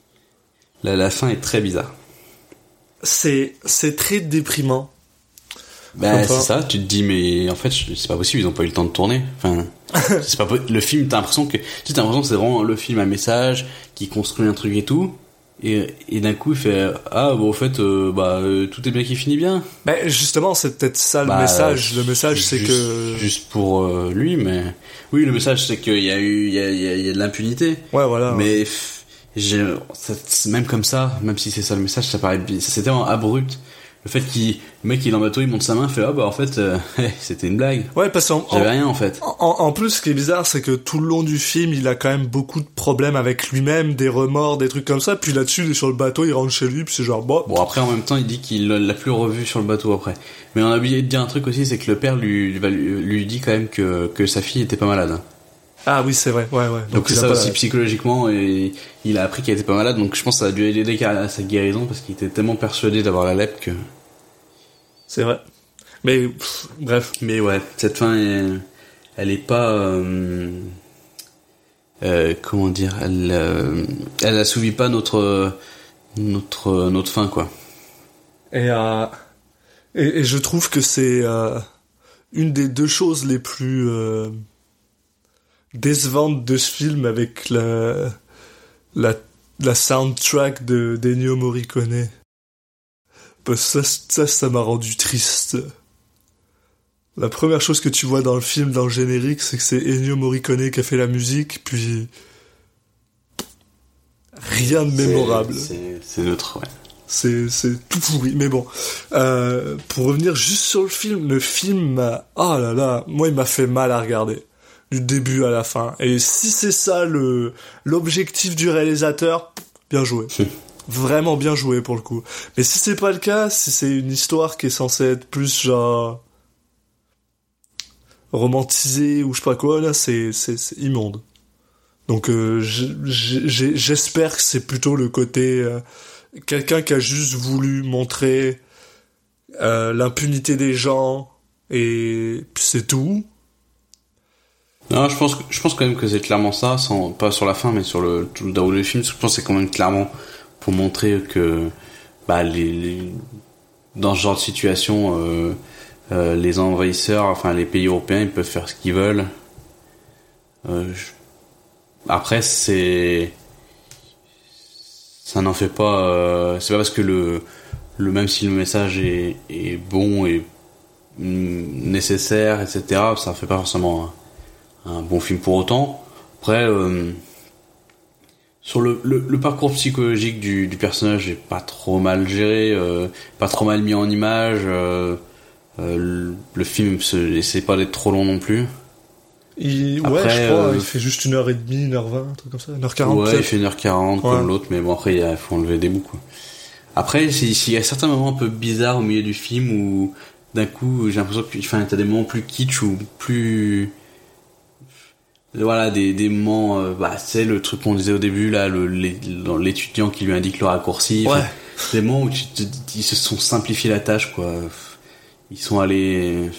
La, la fin est très bizarre. C'est c'est très déprimant. Bah c'est ça, tu te dis mais en fait c'est pas possible, ils ont pas eu le temps de tourner. Enfin, c'est pas le film t'as l'impression que tu sais, t'as l'impression que c'est vraiment le film à message qui construit un truc et tout et, et d'un coup il fait ah bon au fait euh, bah euh, tout est bien qui finit bien. Ben justement, c'est peut-être ça le Bah, message. Le message, c'est que juste pour euh, lui mais oui le message c'est qu'il y a eu il y a, il y a, y a de l'impunité. ouais voilà. Mais c'est- même comme ça, même si c'est ça le message, ça paraît tellement abrupt. Le fait qu'il le mec il est en bateau, il monte sa main, fait ah bah en fait euh, c'était une blague. Ouais, parce qu'en J'avais en, rien en fait. en, en plus, ce qui est bizarre, c'est que tout le long du film, il a quand même beaucoup de problèmes avec lui-même, des remords, des trucs comme ça. Puis là-dessus, il est sur le bateau, il rentre chez lui, puis c'est genre bon. Bon après en même temps il dit qu'il l'a plus revu sur le bateau après. Mais on a oublié de dire un truc aussi, c'est que le père lui, lui, lui dit quand même que, que sa fille était pas malade. Ah oui, c'est vrai. Ouais, ouais. Donc, c'est ça pas- aussi psychologiquement et il a appris qu'elle était pas malade. Donc je pense que ça a dû aider à sa guérison parce qu'il était tellement persuadé d'avoir la lèpre que. C'est vrai. Mais pff, bref. Mais ouais, cette fin, elle, elle est pas, euh, euh, comment dire, elle, euh, elle assouvit pas notre, notre, notre fin quoi. Et, euh, et, et je trouve que c'est euh, une des deux choses les plus décevantes de ce film avec la, la, la soundtrack de d'Ennio Morricone. Parce que ça, ça, ça m'a rendu triste. La première chose que tu vois dans le film, dans le générique, c'est que c'est Ennio Morricone qui a fait la musique, puis rien de mémorable. C'est neutre, ouais. C'est, c'est tout pourri. Mais bon, euh, pour revenir juste sur le film, le film m'a... Oh là là, moi il m'a fait mal à regarder. Du début à la fin. Et si c'est ça le l'objectif du réalisateur, bien joué. Vraiment bien joué pour le coup. Mais si c'est pas le cas, si c'est une histoire qui est censée être plus genre romantisée ou je sais pas quoi, là c'est c'est, c'est immonde. Donc euh, j'espère que c'est plutôt le côté euh, quelqu'un qui a juste voulu montrer euh, l'impunité des gens et c'est tout. Non, je pense, je pense quand même que c'est clairement ça, sans, pas sur la fin, mais sur le, tout le déroulé du film. Je pense que c'est quand même clairement pour montrer que, bah, les, les- dans ce genre de situation, euh, euh, les envahisseurs, enfin, les pays européens, ils peuvent faire ce qu'ils veulent. Euh, je- Après, c'est, ça n'en fait pas, euh, c'est pas parce que le, le, même si le message est, est bon et mm, nécessaire, etc., ça fait pas forcément un, bon film pour autant. Après, euh, sur le, le, le parcours psychologique du, du personnage est pas trop mal géré, euh, pas trop mal mis en image. euh, euh, le, le film essaie pas d'être trop long non plus. Il, ouais, Après, je crois, euh, il fait juste une heure et demie, une heure vingt, un truc comme ça, une heure quarante ouais, il fait 1h40 Ouais. comme l'autre, mais bon après il faut enlever des bouts quoi. Après, s'il s'il y a certains moments un peu bizarres au milieu du film où d'un coup j'ai l'impression que enfin, t'as des moments plus kitsch ou plus voilà des, des moments euh, bah c'est le truc qu'on disait au début là le l'étudiant qui lui indique le raccourci. Ouais. Des moments où tu ils se sont simplifiés la tâche quoi. Ils sont allés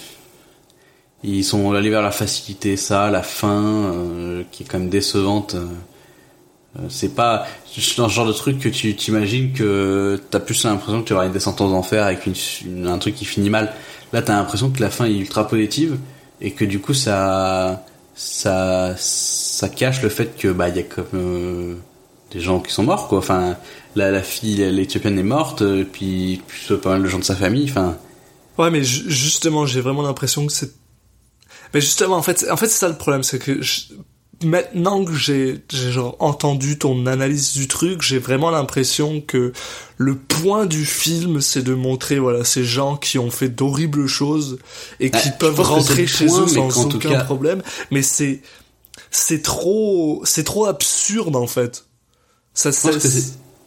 ils sont allés vers la facilité ça la fin euh, qui est quand même décevante. Euh, c'est pas dans ce genre de truc que tu t'imagines que t'as plus l'impression que tu vas avoir une descente aux enfers avec une, une- un truc qui finit mal. Là t'as l'impression que la fin est ultra positive et que du coup ça ça ça cache le fait que bah il y a comme euh, des gens qui sont morts quoi enfin la, la fille l'éthiopienne est morte euh, puis plus pas mal de gens de sa famille enfin Ouais, mais ju- justement, j'ai vraiment l'impression que c'est. Mais justement, en fait, en fait, c'est ça le problème, c'est que je- maintenant que j'ai, entendu ton analyse du truc, j'ai vraiment l'impression que le point du film, c'est de montrer voilà ces gens qui ont fait d'horribles choses et qui Ah, je peuvent rentrer chez point, eux sans aucun cas- problème. Mais c'est c'est trop c'est trop absurde en fait. Ça,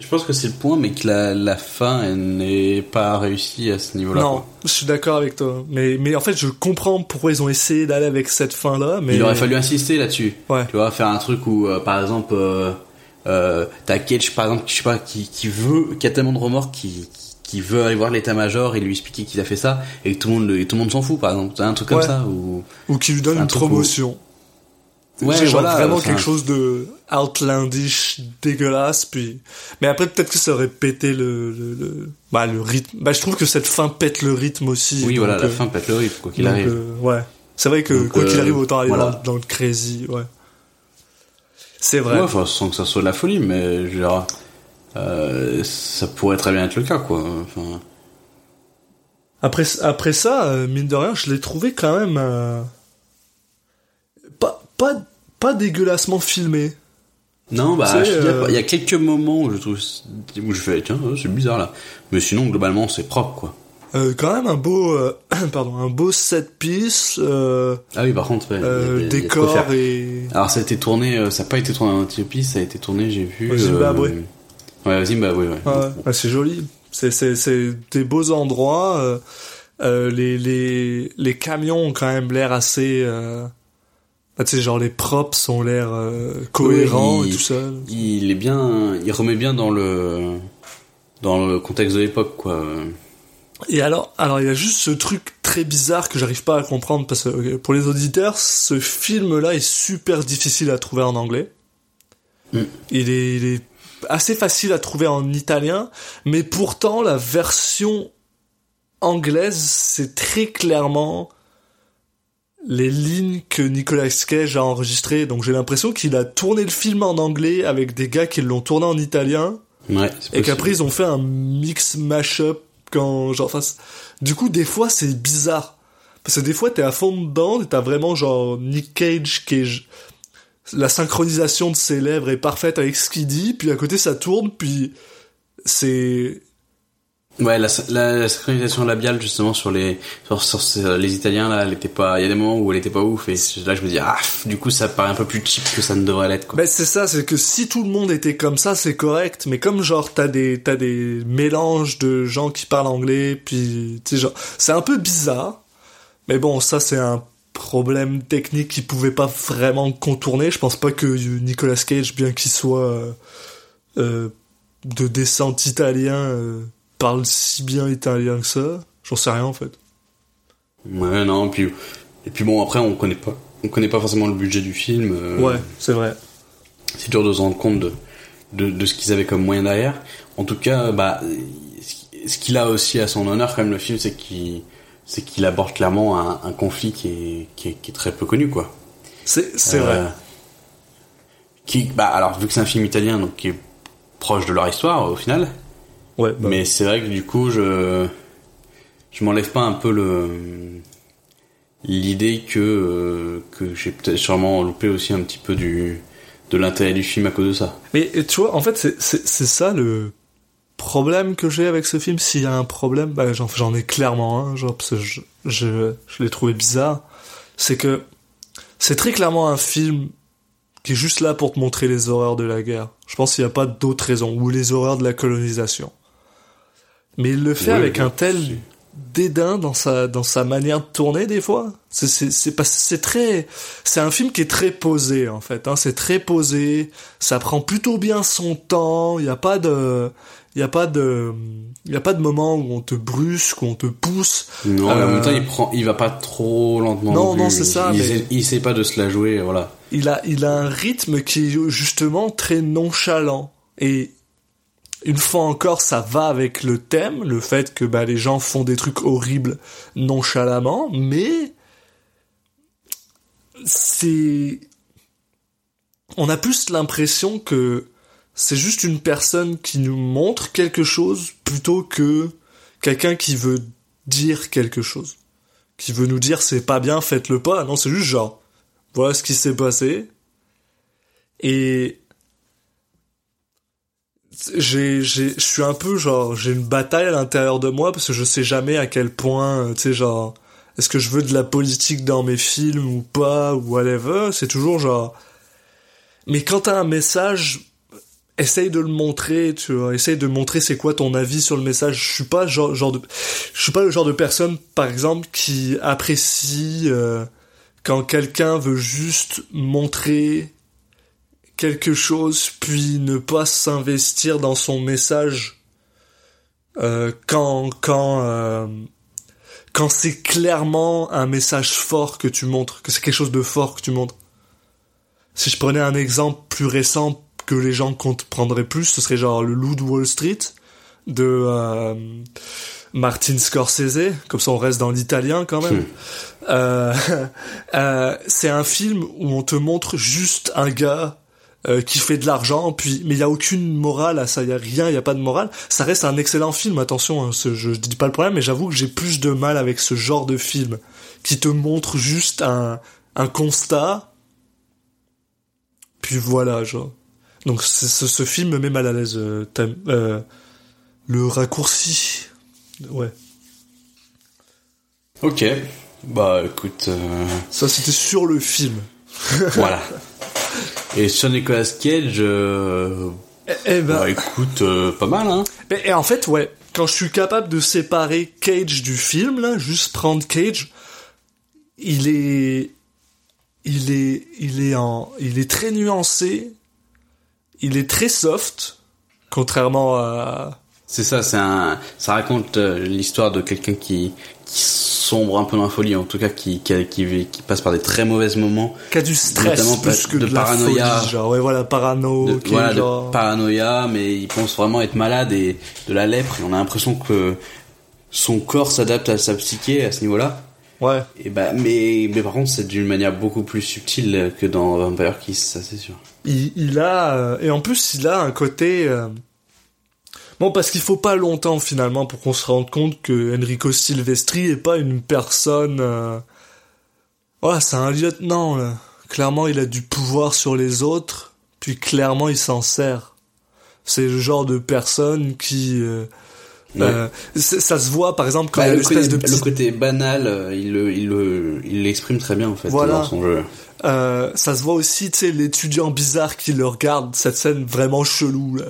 je pense que c'est le point mais que la, la fin n'est pas réussie à ce niveau là non, je suis d'accord avec toi. Mais mais en fait, je comprends pourquoi ils ont essayé d'aller avec cette fin là. Mais Il aurait fallu insister là-dessus. Ouais. Tu vois, faire un truc où, euh, par exemple, euh, euh, t'as Cage, par exemple, qui, je sais pas, qui, qui veut, qui a tellement de remords, qui, qui veut aller voir l'état-major et lui expliquer qu'il a fait ça, et que tout le monde, et tout le monde s'en fout, par exemple. T'as un truc comme Ouais. ça, ou, ou qui lui donne Un une où- promotion. Ouais, J'ai genre voilà, vraiment enfin- quelque chose de outlandish, dégueulasse, puis. Mais après, peut-être que ça aurait pété le, le, le- bah, le rythme. Bah, je trouve que cette fin pète le rythme aussi. Oui, voilà, la euh, fin pète le rythme, quoi qu'il arrive. euh, ouais. C'est vrai que Donc, quoi qu'il euh, arrive, autant aller voilà. dans, dans le crazy, ouais. C'est vrai. Ouais, enfin, sans que ça soit de la folie, mais euh, ça pourrait très bien être le cas, quoi. Enfin, Après, après ça, mine de rien, je l'ai trouvé quand même euh, pas pas pas dégueulassement filmé. non, bah, euh, il y a quelques moments où je trouve, où je fais, tiens, c'est bizarre là. Mais sinon, globalement, c'est propre, quoi. Euh, quand même un beau euh, pardon un beau set piece, euh, Ah oui, par contre, ouais, il y a- euh, y a- y a décor et Alors, ça a été tourné, euh, ça n'a pas été tourné en Éthiopie, ça a été tourné, j'ai vu. Au Zimbabwe. Ouais, au Zimbabwe, ouais. Ouais, ouais, c'est joli. C'est c'est c'est des beaux endroits. les les les camions ont quand même l'air assez. Bah, tu sais genre les props ont l'air euh, cohérents Oui, et tout ça. Il est bien, il remet bien dans le, dans le contexte de l'époque, quoi. Et alors, alors il y a juste ce truc très bizarre que j'arrive pas à comprendre parce que pour les auditeurs, ce film-là est super difficile à trouver en anglais. Mm. Il est, il est assez facile à trouver en italien, mais pourtant la version anglaise, c'est très clairement les lignes que Nicolas Cage a enregistrées. Donc j'ai l'impression qu'il a tourné le film en anglais avec des gars qui l'ont tourné en italien. Ouais, et qu'après ils ont fait un mix mash-up quand genre enfin, du coup des fois c'est bizarre. Parce que des fois t'es à fond dedans et t'as vraiment genre Nick Cage qui est la synchronisation de ses lèvres est parfaite avec ce qu'il dit puis à côté ça tourne puis c'est Ouais, la, la, la synchronisation labiale justement sur les sur, sur ces- les Italiens là, elle était pas. Il y a des moments où elle était pas ouf et là je me dis ah du coup ça paraît un peu plus cheap que ça ne devrait l'être. Ben c'est ça, c'est que si tout le monde était comme ça, c'est correct. Mais comme genre t'as des t'as des mélanges de gens qui parlent anglais, puis tu sais genre c'est un peu bizarre. Mais bon, ça c'est un problème technique qui pouvait pas vraiment contourner. Je pense pas que Nicolas Cage, bien qu'il soit euh, euh, de descente italien, euh, parle si bien italien que ça? J'en sais rien en fait. Ouais non et puis et puis bon après on connaît pas on connaît pas forcément le budget du film. euh, Ouais, c'est vrai. C'est dur de se rendre compte de de, de ce qu'ils avaient comme moyen derrière. En tout cas bah ce qu'il a aussi à son honneur quand même le film c'est qu'il c'est qu'il aborde clairement un, un conflit qui est, qui est qui est très peu connu quoi. C'est c'est Euh, vrai. Qui, bah, alors, vu que c'est un film italien, donc qui est proche de leur histoire, au final. Ouais, bah, Mais c'est vrai que du coup, je, je m'enlève pas un peu le, l'idée que, euh, que j'ai peut-être sûrement loupé aussi un petit peu du, de l'intérêt du film à cause de ça. Mais tu vois, en fait, c'est- ça le problème que j'ai avec ce film. S'il y a un problème, bah, j'en j'en ai clairement un, genre, parce que je, je, je l'ai trouvé bizarre. C'est que c'est très clairement un film qui est juste là pour te montrer les horreurs de la guerre. Je pense qu'il n'y a pas d'autre raison, ou les horreurs de la colonisation. Mais il le fait Oui, avec oui, un tel dédain dans sa dans sa manière de tourner des fois. C'est c'est c'est pas c'est très c'est un film qui est très posé en fait. Hein, c'est très posé. Ça prend plutôt bien son temps. Il y a pas de il y a pas de il y a pas de moment où on te brusque, où on te pousse. Non, en même temps, il prend, il va pas trop lentement. Non, non, c'est ça, Il, mais- essaie, il essaie pas de se la jouer, voilà. Il a il a un rythme qui est justement très nonchalant et une fois encore, ça va avec le thème, le fait que bah, les gens font des trucs horribles nonchalamment, mais c'est... On a plus l'impression que c'est juste une personne qui nous montre quelque chose plutôt que quelqu'un qui veut dire quelque chose. Qui veut nous dire c'est pas bien, faites-le pas. Non, c'est juste genre, voilà ce qui s'est passé. Et j'ai j'ai je suis un peu genre j'ai une bataille à l'intérieur de moi parce que je sais jamais à quel point euh, tu sais genre est-ce que je veux de la politique dans mes films ou pas ou whatever. C'est toujours genre mais quand t'as un message essaye de le montrer tu vois. Essaye de montrer c'est quoi ton avis sur le message. Je suis pas genre genre de je suis pas le genre de personne par exemple qui apprécie euh, quand quelqu'un veut juste montrer quelque chose puis ne pas s'investir dans son message euh, quand quand euh, quand c'est clairement un message fort que tu montres que c'est quelque chose de fort que tu montres si je prenais un exemple plus récent que les gens comprendraient plus, ce serait genre le Loup de Wall Street de euh, Martin Scorsese, comme ça on reste dans l'italien quand même. Euh, euh, c'est un film où on te montre juste un gars euh, qui fait de l'argent, puis mais il y a aucune morale à ça, il y a rien, il y a pas de morale. Ça reste un excellent film, attention, hein, ce, je, je dis pas le problème, mais j'avoue que j'ai plus de mal avec ce genre de film qui te montre juste un un constat, puis voilà, genre. Donc ce, ce, ce film me met mal à l'aise. euh, euh, le raccourci, ouais. Ok. Bah écoute, euh, Ça c'était sur le film. voilà. Et sur Nicolas Cage, euh, Eh, eh ben, bah écoute, euh, pas mal, hein. Et en fait, ouais, quand je suis capable de séparer Cage du film, là, juste prendre Cage, il est, il est, il est en, il est très nuancé, il est très soft, contrairement à, C'est ça, c'est un, ça raconte euh, l'histoire de quelqu'un qui, qui sombre un peu dans la folie, en tout cas qui, qui, qui, qui passe par des très mauvais moments, qui a du stress Notamment plus que de de, la paranoïa. folie, genre, ouais, voilà, parano, de, ok, voilà, genre. de paranoïa, mais il pense vraiment être malade et de la lèpre, et on a l'impression que son corps s'adapte à sa psyché à ce niveau-là. Ouais. Et bah, mais, mais par contre, c'est d'une manière beaucoup plus subtile que dans Vampire Kiss, ça c'est sûr. il, il a euh, et en plus il a un côté euh, bon parce qu'il faut pas longtemps finalement pour qu'on se rende compte que Enrico Silvestri est pas une personne euh... ouais c'est un lieutenant là clairement il a du pouvoir sur les autres puis clairement il s'en sert c'est le genre de personne qui euh, Ouais. euh, ça se voit par exemple quand Bah, il y a le, côté, de petit le côté banal, euh, il le, il le, il l'exprime très bien en fait Voilà. dans son jeu. Euh, ça se voit aussi, tu sais, l'étudiant bizarre qui le regarde, cette scène vraiment chelou, là.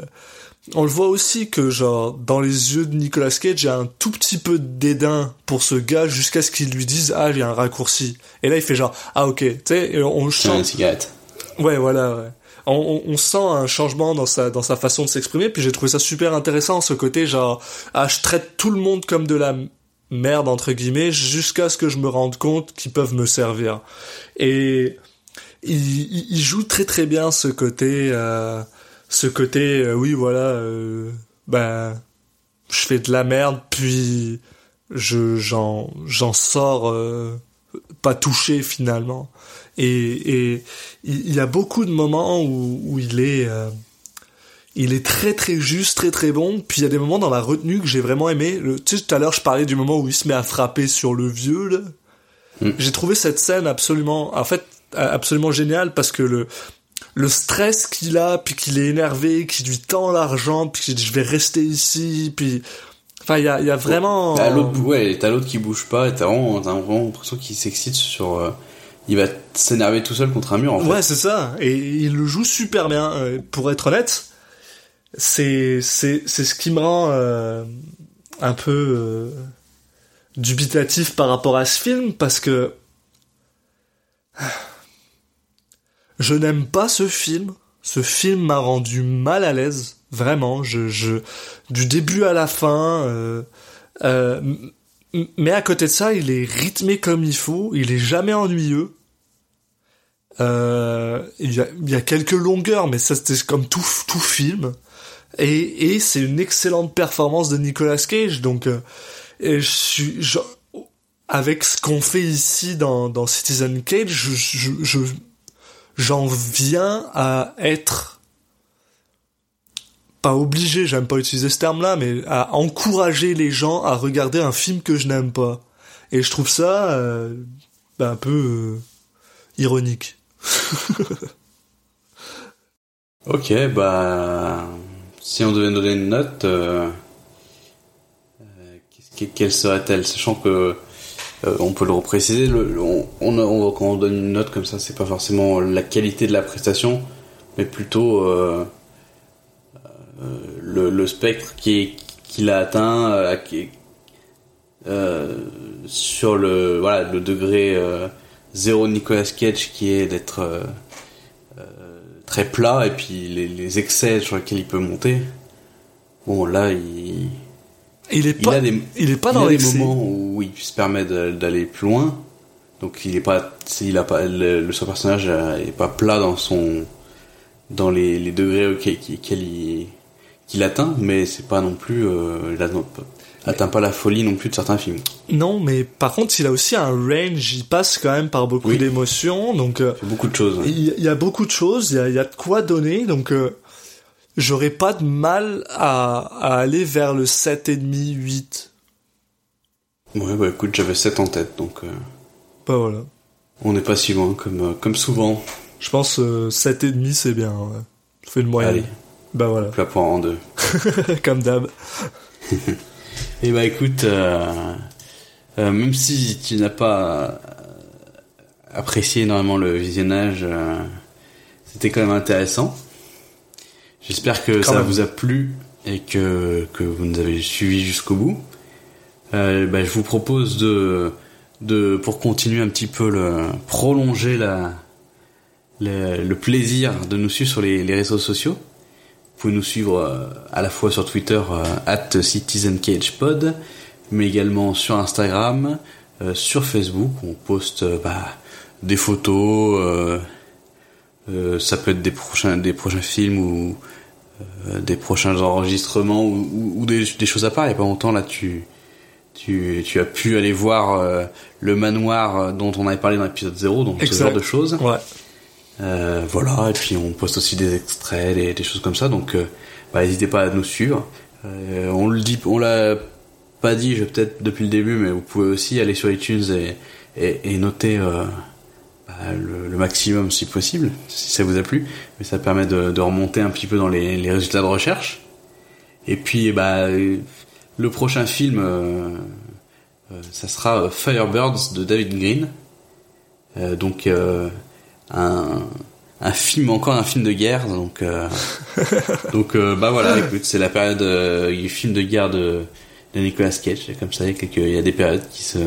On le voit aussi que, genre, dans les yeux de Nicolas Cage, il y a un tout petit peu de dédain pour ce gars jusqu'à ce qu'il lui dise, ah, il y a un raccourci. Et là, il fait genre, ah, ok, tu sais, on cigarette. Ouais, voilà, ouais. On, on, on sent un changement dans sa, dans sa façon de s'exprimer, puis j'ai trouvé ça super intéressant, ce côté, genre, ah, je traite tout le monde comme de la merde, entre guillemets, jusqu'à ce que je me rende compte qu'ils peuvent me servir. Et il, il, il joue très très bien ce côté, euh, ce côté, euh, oui, voilà, euh, ben, je fais de la merde, puis je, j'en, j'en sors, euh, pas touché finalement. Et, et il il y a beaucoup de moments où, où il est, euh, il est très très juste, très très bon. Puis il y a des moments dans la retenue que j'ai vraiment aimé. Le, tu sais, tout à l'heure je parlais du moment où il se met à frapper sur le vieux. Là. Mm. J'ai trouvé cette scène absolument, en fait, absolument géniale parce que le le stress qu'il a, puis qu'il est énervé, qu'il lui tend l'argent, puis qu'il dit je vais rester ici, puis enfin il y a, il y a vraiment. T'as l'autre, ouais, t'as l'autre qui bouge pas, et t'as vraiment, t'as vraiment l'impression qu'il s'excite sur, euh, il va s'énerver tout seul contre un mur en fait. Ouais, c'est ça. Et il le joue super bien. Euh, Pour être honnête, c'est c'est c'est ce qui me rend euh, un peu euh, dubitatif par rapport à ce film parce que je n'aime pas ce film. Ce film m'a rendu mal à l'aise, vraiment. Je je du début à la fin. Euh, euh, mais à côté de ça, il est rythmé comme il faut. Il est jamais ennuyeux. Euh, il, y a, y a quelques longueurs, mais ça c'était comme tout, tout film. Et, et c'est une excellente performance de Nicolas Cage. Donc, euh, je suis, je- avec ce qu'on fait ici dans, dans Citizen Cage, je, je, je- j'en viens à être pas obligé, j'aime pas utiliser ce terme-là, mais à encourager les gens à regarder un film que je n'aime pas. Et je trouve ça euh, ben, un peu euh, ironique. Ok, bah, si on devait donner une note, euh, quelle serait-elle, sachant que euh, on peut le repréciser, le, on, quand on donne une note comme ça, c'est pas forcément la qualité de la prestation, mais plutôt euh, euh, le, spectre qui qu'il a atteint, euh, qui sur le voilà le degré zéro Nicolas Cage qui est d'être très plat et puis les, les excès sur lesquels il peut monter. Bon là il, Il est il pas, a des il est pas il dans a des moments où il se permet d'aller plus loin, Donc il est pas, il a pas, le, le- son personnage euh, est pas plat dans son, dans les, les degrés qu'il il- qu'il atteint, mais c'est pas non plus, euh, il atteint- atteint pas la folie non plus de certains films. Non, mais par contre, il a aussi un range, il passe quand même par beaucoup Oui. d'émotions, donc euh, beaucoup de choses. il y, il y a beaucoup de choses, il y a, y a de quoi donner, donc euh, j'aurais pas de mal à, à aller vers le 7,5, 8. Ouais, bah écoute, j'avais 7 en tête, donc euh, Bah voilà. on n'est pas si loin comme, euh, comme souvent. Je pense euh, 7,5 c'est bien, ouais. Je fais le moyen. Allez, Bah voilà, plat pour en deux. comme d'hab. Et bah écoute, euh, euh, même si tu n'as pas euh, apprécié énormément le visionnage, euh, c'était quand même intéressant. J'espère que Quand ça même. vous a plu et que, que vous nous avez suivis jusqu'au bout. Euh, bah, je vous propose de, de, pour continuer un petit peu le, prolonger la, le, le plaisir de nous suivre sur les, les réseaux sociaux. Vous pouvez nous suivre euh, à la fois sur Twitter euh, at CitizenCagePod, mais également sur Instagram, euh, sur Facebook. On poste bah, des photos, euh, ça peut être des prochains, des prochains films ou euh, des prochains enregistrements ou, ou- ou des, des choses à part. Il y a pas longtemps là, tu, tu, tu as pu aller voir euh, le manoir euh, dont on avait parlé dans l'épisode 0, donc ce Exact. genre de choses. Ouais. Euh, voilà, et puis on poste aussi des extraits, des, des choses comme ça, donc euh, bah, n'hésitez pas à nous suivre. Euh, on le dit, on l'a pas dit, je peut-être depuis le début, mais vous pouvez aussi aller sur iTunes et, et, et noter euh, le, le maximum si possible, si ça vous a plu, mais ça permet de, de remonter un petit peu dans les, les résultats de recherche. Et puis, bah, euh, le prochain film, euh, euh, ça sera euh, Firebirds de David Green. Euh, donc euh, un, un film encore un film de guerre donc euh, donc euh, bah voilà écoute c'est la période euh, du film de guerre de, de Nicolas Cage comme ça il y a quelques- il y a des périodes qui se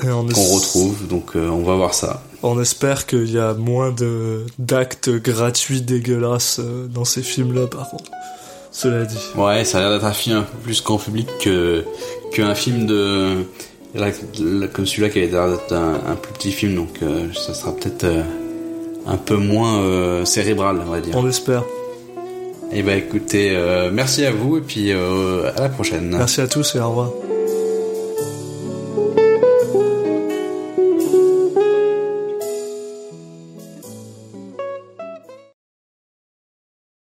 qu'on retrouve donc euh, on va voir ça on espère qu'il y a moins de d'actes gratuits dégueulasses euh, dans ces films-là, par contre. Cela dit. ouais ça a l'air d'être un film un peu plus grand public que qu'un film de comme celui-là qui avait l'air d'être un, un plus petit film donc euh, ça sera peut-être euh, un peu moins euh, cérébral on va dire On l'espère. et bah écoutez merci à vous et puis à la prochaine Merci à tous et au revoir.